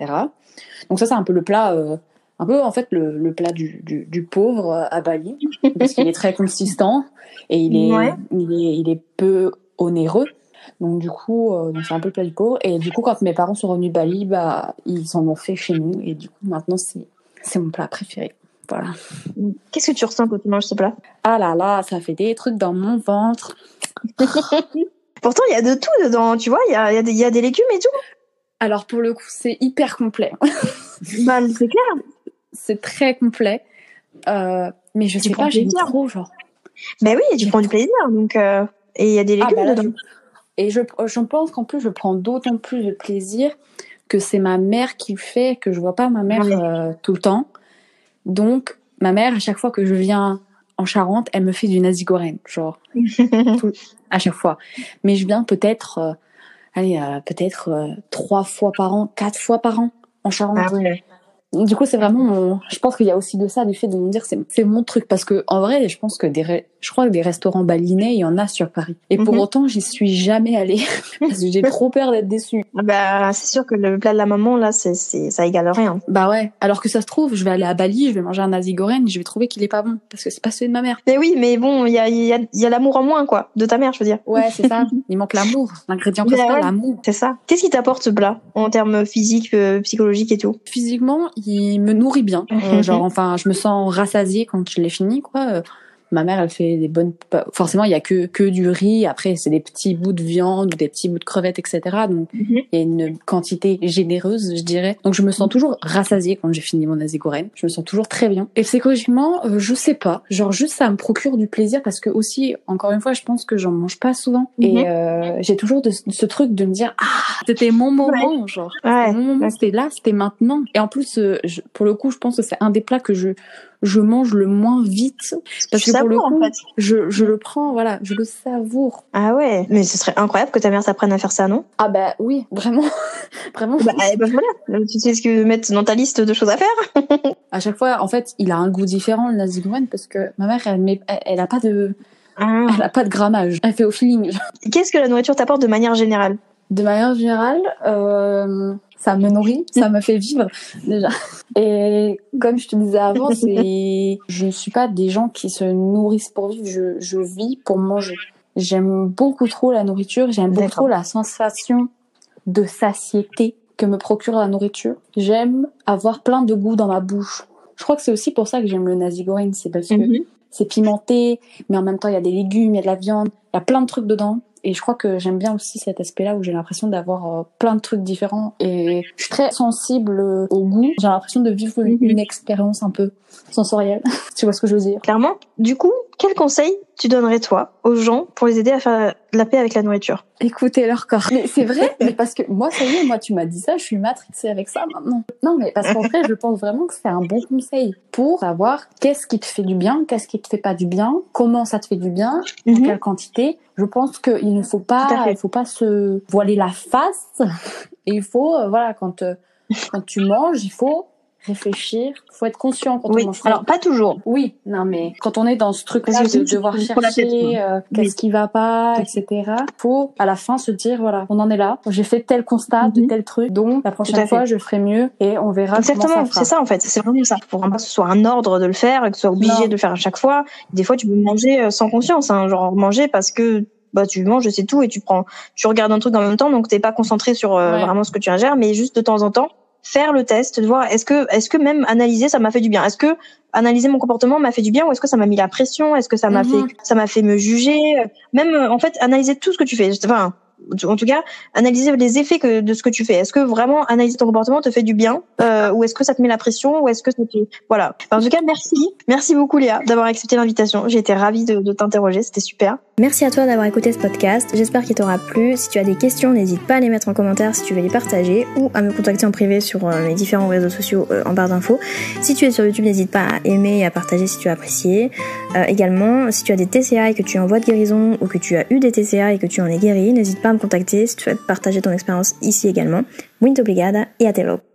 Donc, ça, c'est un peu le plat, euh, un peu, en fait, le, le plat du, du, du pauvre à Bali. parce qu'il est très consistant et il est, Ouais. il est, il est peu onéreux. Donc, du coup, euh, donc c'est un peu le plat du pauvre. Et du coup, quand mes parents sont revenus de Bali, bah, ils en ont fait chez nous. Et du coup, maintenant, c'est, c'est mon plat préféré. Voilà. Qu'est-ce que tu ressens quand tu manges ce plat? Ah là là, ça fait des trucs dans mon ventre. *laughs* Pourtant, il y a de tout dedans, tu vois, il y a, y, a y a des légumes et tout. Alors pour le coup, c'est hyper complet. *laughs* Bah, c'est clair. c'est très complet. Euh, mais je Tu sais pas, plaisir. trop genre. Ben oui, tu prends du plaisir, donc euh, et il y a des Ah, légumes bah là, dedans. Et je, je pense qu'en plus, je prends d'autant plus de plaisir que c'est ma mère qui le fait, que je vois pas ma mère euh, tout le temps. Donc, ma mère, à chaque fois que je viens en Charente, elle me fait du nasi goreng, genre *laughs* à chaque fois. Mais je viens peut-être, euh, allez, euh, peut-être trois fois par an, quatre fois par an en Charente. ah ouais. Du coup, c'est vraiment mon... Je pense qu'il y a aussi de ça, du fait de me dire c'est c'est mon truc. Parce que, en vrai, je pense que des Je crois que des restaurants balinais, il y en a sur Paris. Et pour Mhm. autant, j'y suis jamais allée *laughs* parce que j'ai *laughs* trop peur d'être déçue. Ah Bah, c'est sûr que le plat de la maman, là, c'est, ça égale rien. Bah ouais. Alors que ça se trouve, je vais aller à Bali, je vais manger un nasi goreng, je vais trouver qu'il est pas bon parce que c'est pas celui de ma mère. Mais oui, mais bon, il y a, il y a, y a l'amour en moins, quoi, de ta mère, je veux dire. Ouais, c'est ça. *laughs* Il manque l'amour. L'ingrédient Bah principal, ouais. l'amour. C'est ça. Qu'est-ce qui t'apporte ce plat, en termes physiques, euh, psychologiques et tout? Physiquement, il me nourrit bien. Euh, genre, enfin, je me sens rassasiée quand je l'ai fini, quoi. Ma mère, elle fait des bonnes. Forcément, il y a que que du riz. Après, c'est des petits bouts de viande ou des petits bouts de crevettes, etc. Donc, Mhm. il y a une quantité généreuse, je dirais. Donc, je me sens toujours rassasiée quand j'ai fini mon nasi goreng. Je me sens toujours très bien. Et psychologiquement, euh, je sais pas. Genre, juste ça me procure du plaisir parce que aussi, encore une fois, je pense que j'en mange pas souvent. Mhm. Et euh, j'ai toujours de- ce truc de me dire, ah, c'était mon moment, genre. Ouais. Mon moment, c'était là, c'était maintenant. Et en plus, euh, je- pour le coup, je pense que c'est un des plats que je je mange le moins vite parce Tu que pour le coup, en fait. je, je le prends, voilà, je le savoure. Ah ouais. Mais ce serait incroyable que ta mère t'apprenne à faire ça, non? Ah bah oui, vraiment, *laughs* vraiment. Bah, ben voilà. Tu sais ce que mettre dans ta liste de choses à faire *laughs* À chaque fois, en fait, il a un goût différent le nasi goreng parce que ma mère, elle, met, elle, elle a pas de, Ah. elle a pas de grammage. Elle fait au feeling. Qu'est-ce que la nourriture t'apporte de manière générale? De manière générale, euh, ça me nourrit, ça me fait vivre déjà. Et comme je te disais avant, c'est, je ne suis pas des gens qui se nourrissent pour vivre. Je, je vis pour manger. J'aime beaucoup trop la nourriture. J'aime beaucoup trop la sensation de satiété que me procure la nourriture. J'aime avoir plein de goût dans ma bouche. Je crois que c'est aussi pour ça que j'aime le nasi goreng, c'est parce que Mhm. c'est pimenté, mais en même temps il y a des légumes, il y a de la viande, il y a plein de trucs dedans. Et je crois que j'aime bien aussi cet aspect-là où j'ai l'impression d'avoir euh, plein de trucs différents. Et je suis très sensible au goût. J'ai l'impression de vivre une, Mhm. une expérience un peu sensorielle. *laughs* tu vois ce que je veux dire? Clairement. Du coup, quel conseil tu donnerais toi aux gens pour les aider à faire la paix avec la nourriture? Écouter leur corps. Mais c'est vrai, mais parce que moi, ça y est, moi, tu m'as dit ça, je suis matrixée avec ça maintenant. Non, mais parce qu'en vrai, je pense vraiment que c'est un bon conseil pour savoir qu'est-ce qui te fait du bien, qu'est-ce qui te fait pas du bien, comment ça te fait du bien, en Mhm. quelle quantité. Je pense qu'il ne faut pas, il faut pas se voiler la face. Et *laughs* il faut, euh, voilà, quand euh, quand tu manges, il faut réfléchir, il faut être conscient quand Oui. on mange. Alors, pas toujours. Oui, non mais quand on est dans ce truc-là de devoir chercher euh, qu'est-ce qui va pas, etc. Faut à la fin se dire voilà, on en est là. J'ai fait tel constat de Mhm. tel truc, donc la prochaine fois je ferai mieux et on verra Exactement, c'est ça en fait. C'est vraiment ça. Vraiment que ce soit un ordre de le faire, et que ce soit obligé Non. de le faire à chaque fois. Des fois, tu peux manger euh, sans conscience, hein, genre manger parce que bah tu manges, c'est tout, et tu prends, tu regardes un truc en même temps, donc t'es pas concentré sur euh, Ouais. vraiment ce que tu ingères, mais juste de temps en temps faire le test, de voir est-ce que est-ce que même analyser ça m'a fait du bien, est-ce que analyser mon comportement m'a fait du bien ou est-ce que ça m'a mis la pression, est-ce que ça m'a Mhm. fait ça m'a fait me juger, même en fait analyser tout ce que tu fais, enfin en tout cas, analyser les effets que, de ce que tu fais. Est-ce que vraiment analyser ton comportement te fait du bien euh, ou est-ce que ça te met la pression ou est-ce que ça. Voilà. En tout cas, merci. Merci beaucoup Léa d'avoir accepté l'invitation. J'ai été ravie de, de t'interroger. C'était super. Merci à toi d'avoir écouté ce podcast. J'espère qu'il t'aura plu. Si tu as des questions, n'hésite pas à les mettre en commentaire si tu veux les partager ou à me contacter en privé sur euh, mes différents réseaux sociaux euh, en barre d'infos. Si tu es sur YouTube, n'hésite pas à aimer et à partager si tu as apprécié. Euh, également, si tu as des TCA et que tu es en voie de guérison ou que tu as eu des TCA et que tu en es guéri, n'hésite pas à me contacter si tu souhaites partager ton expérience ici également. Muito obrigada et à te logo.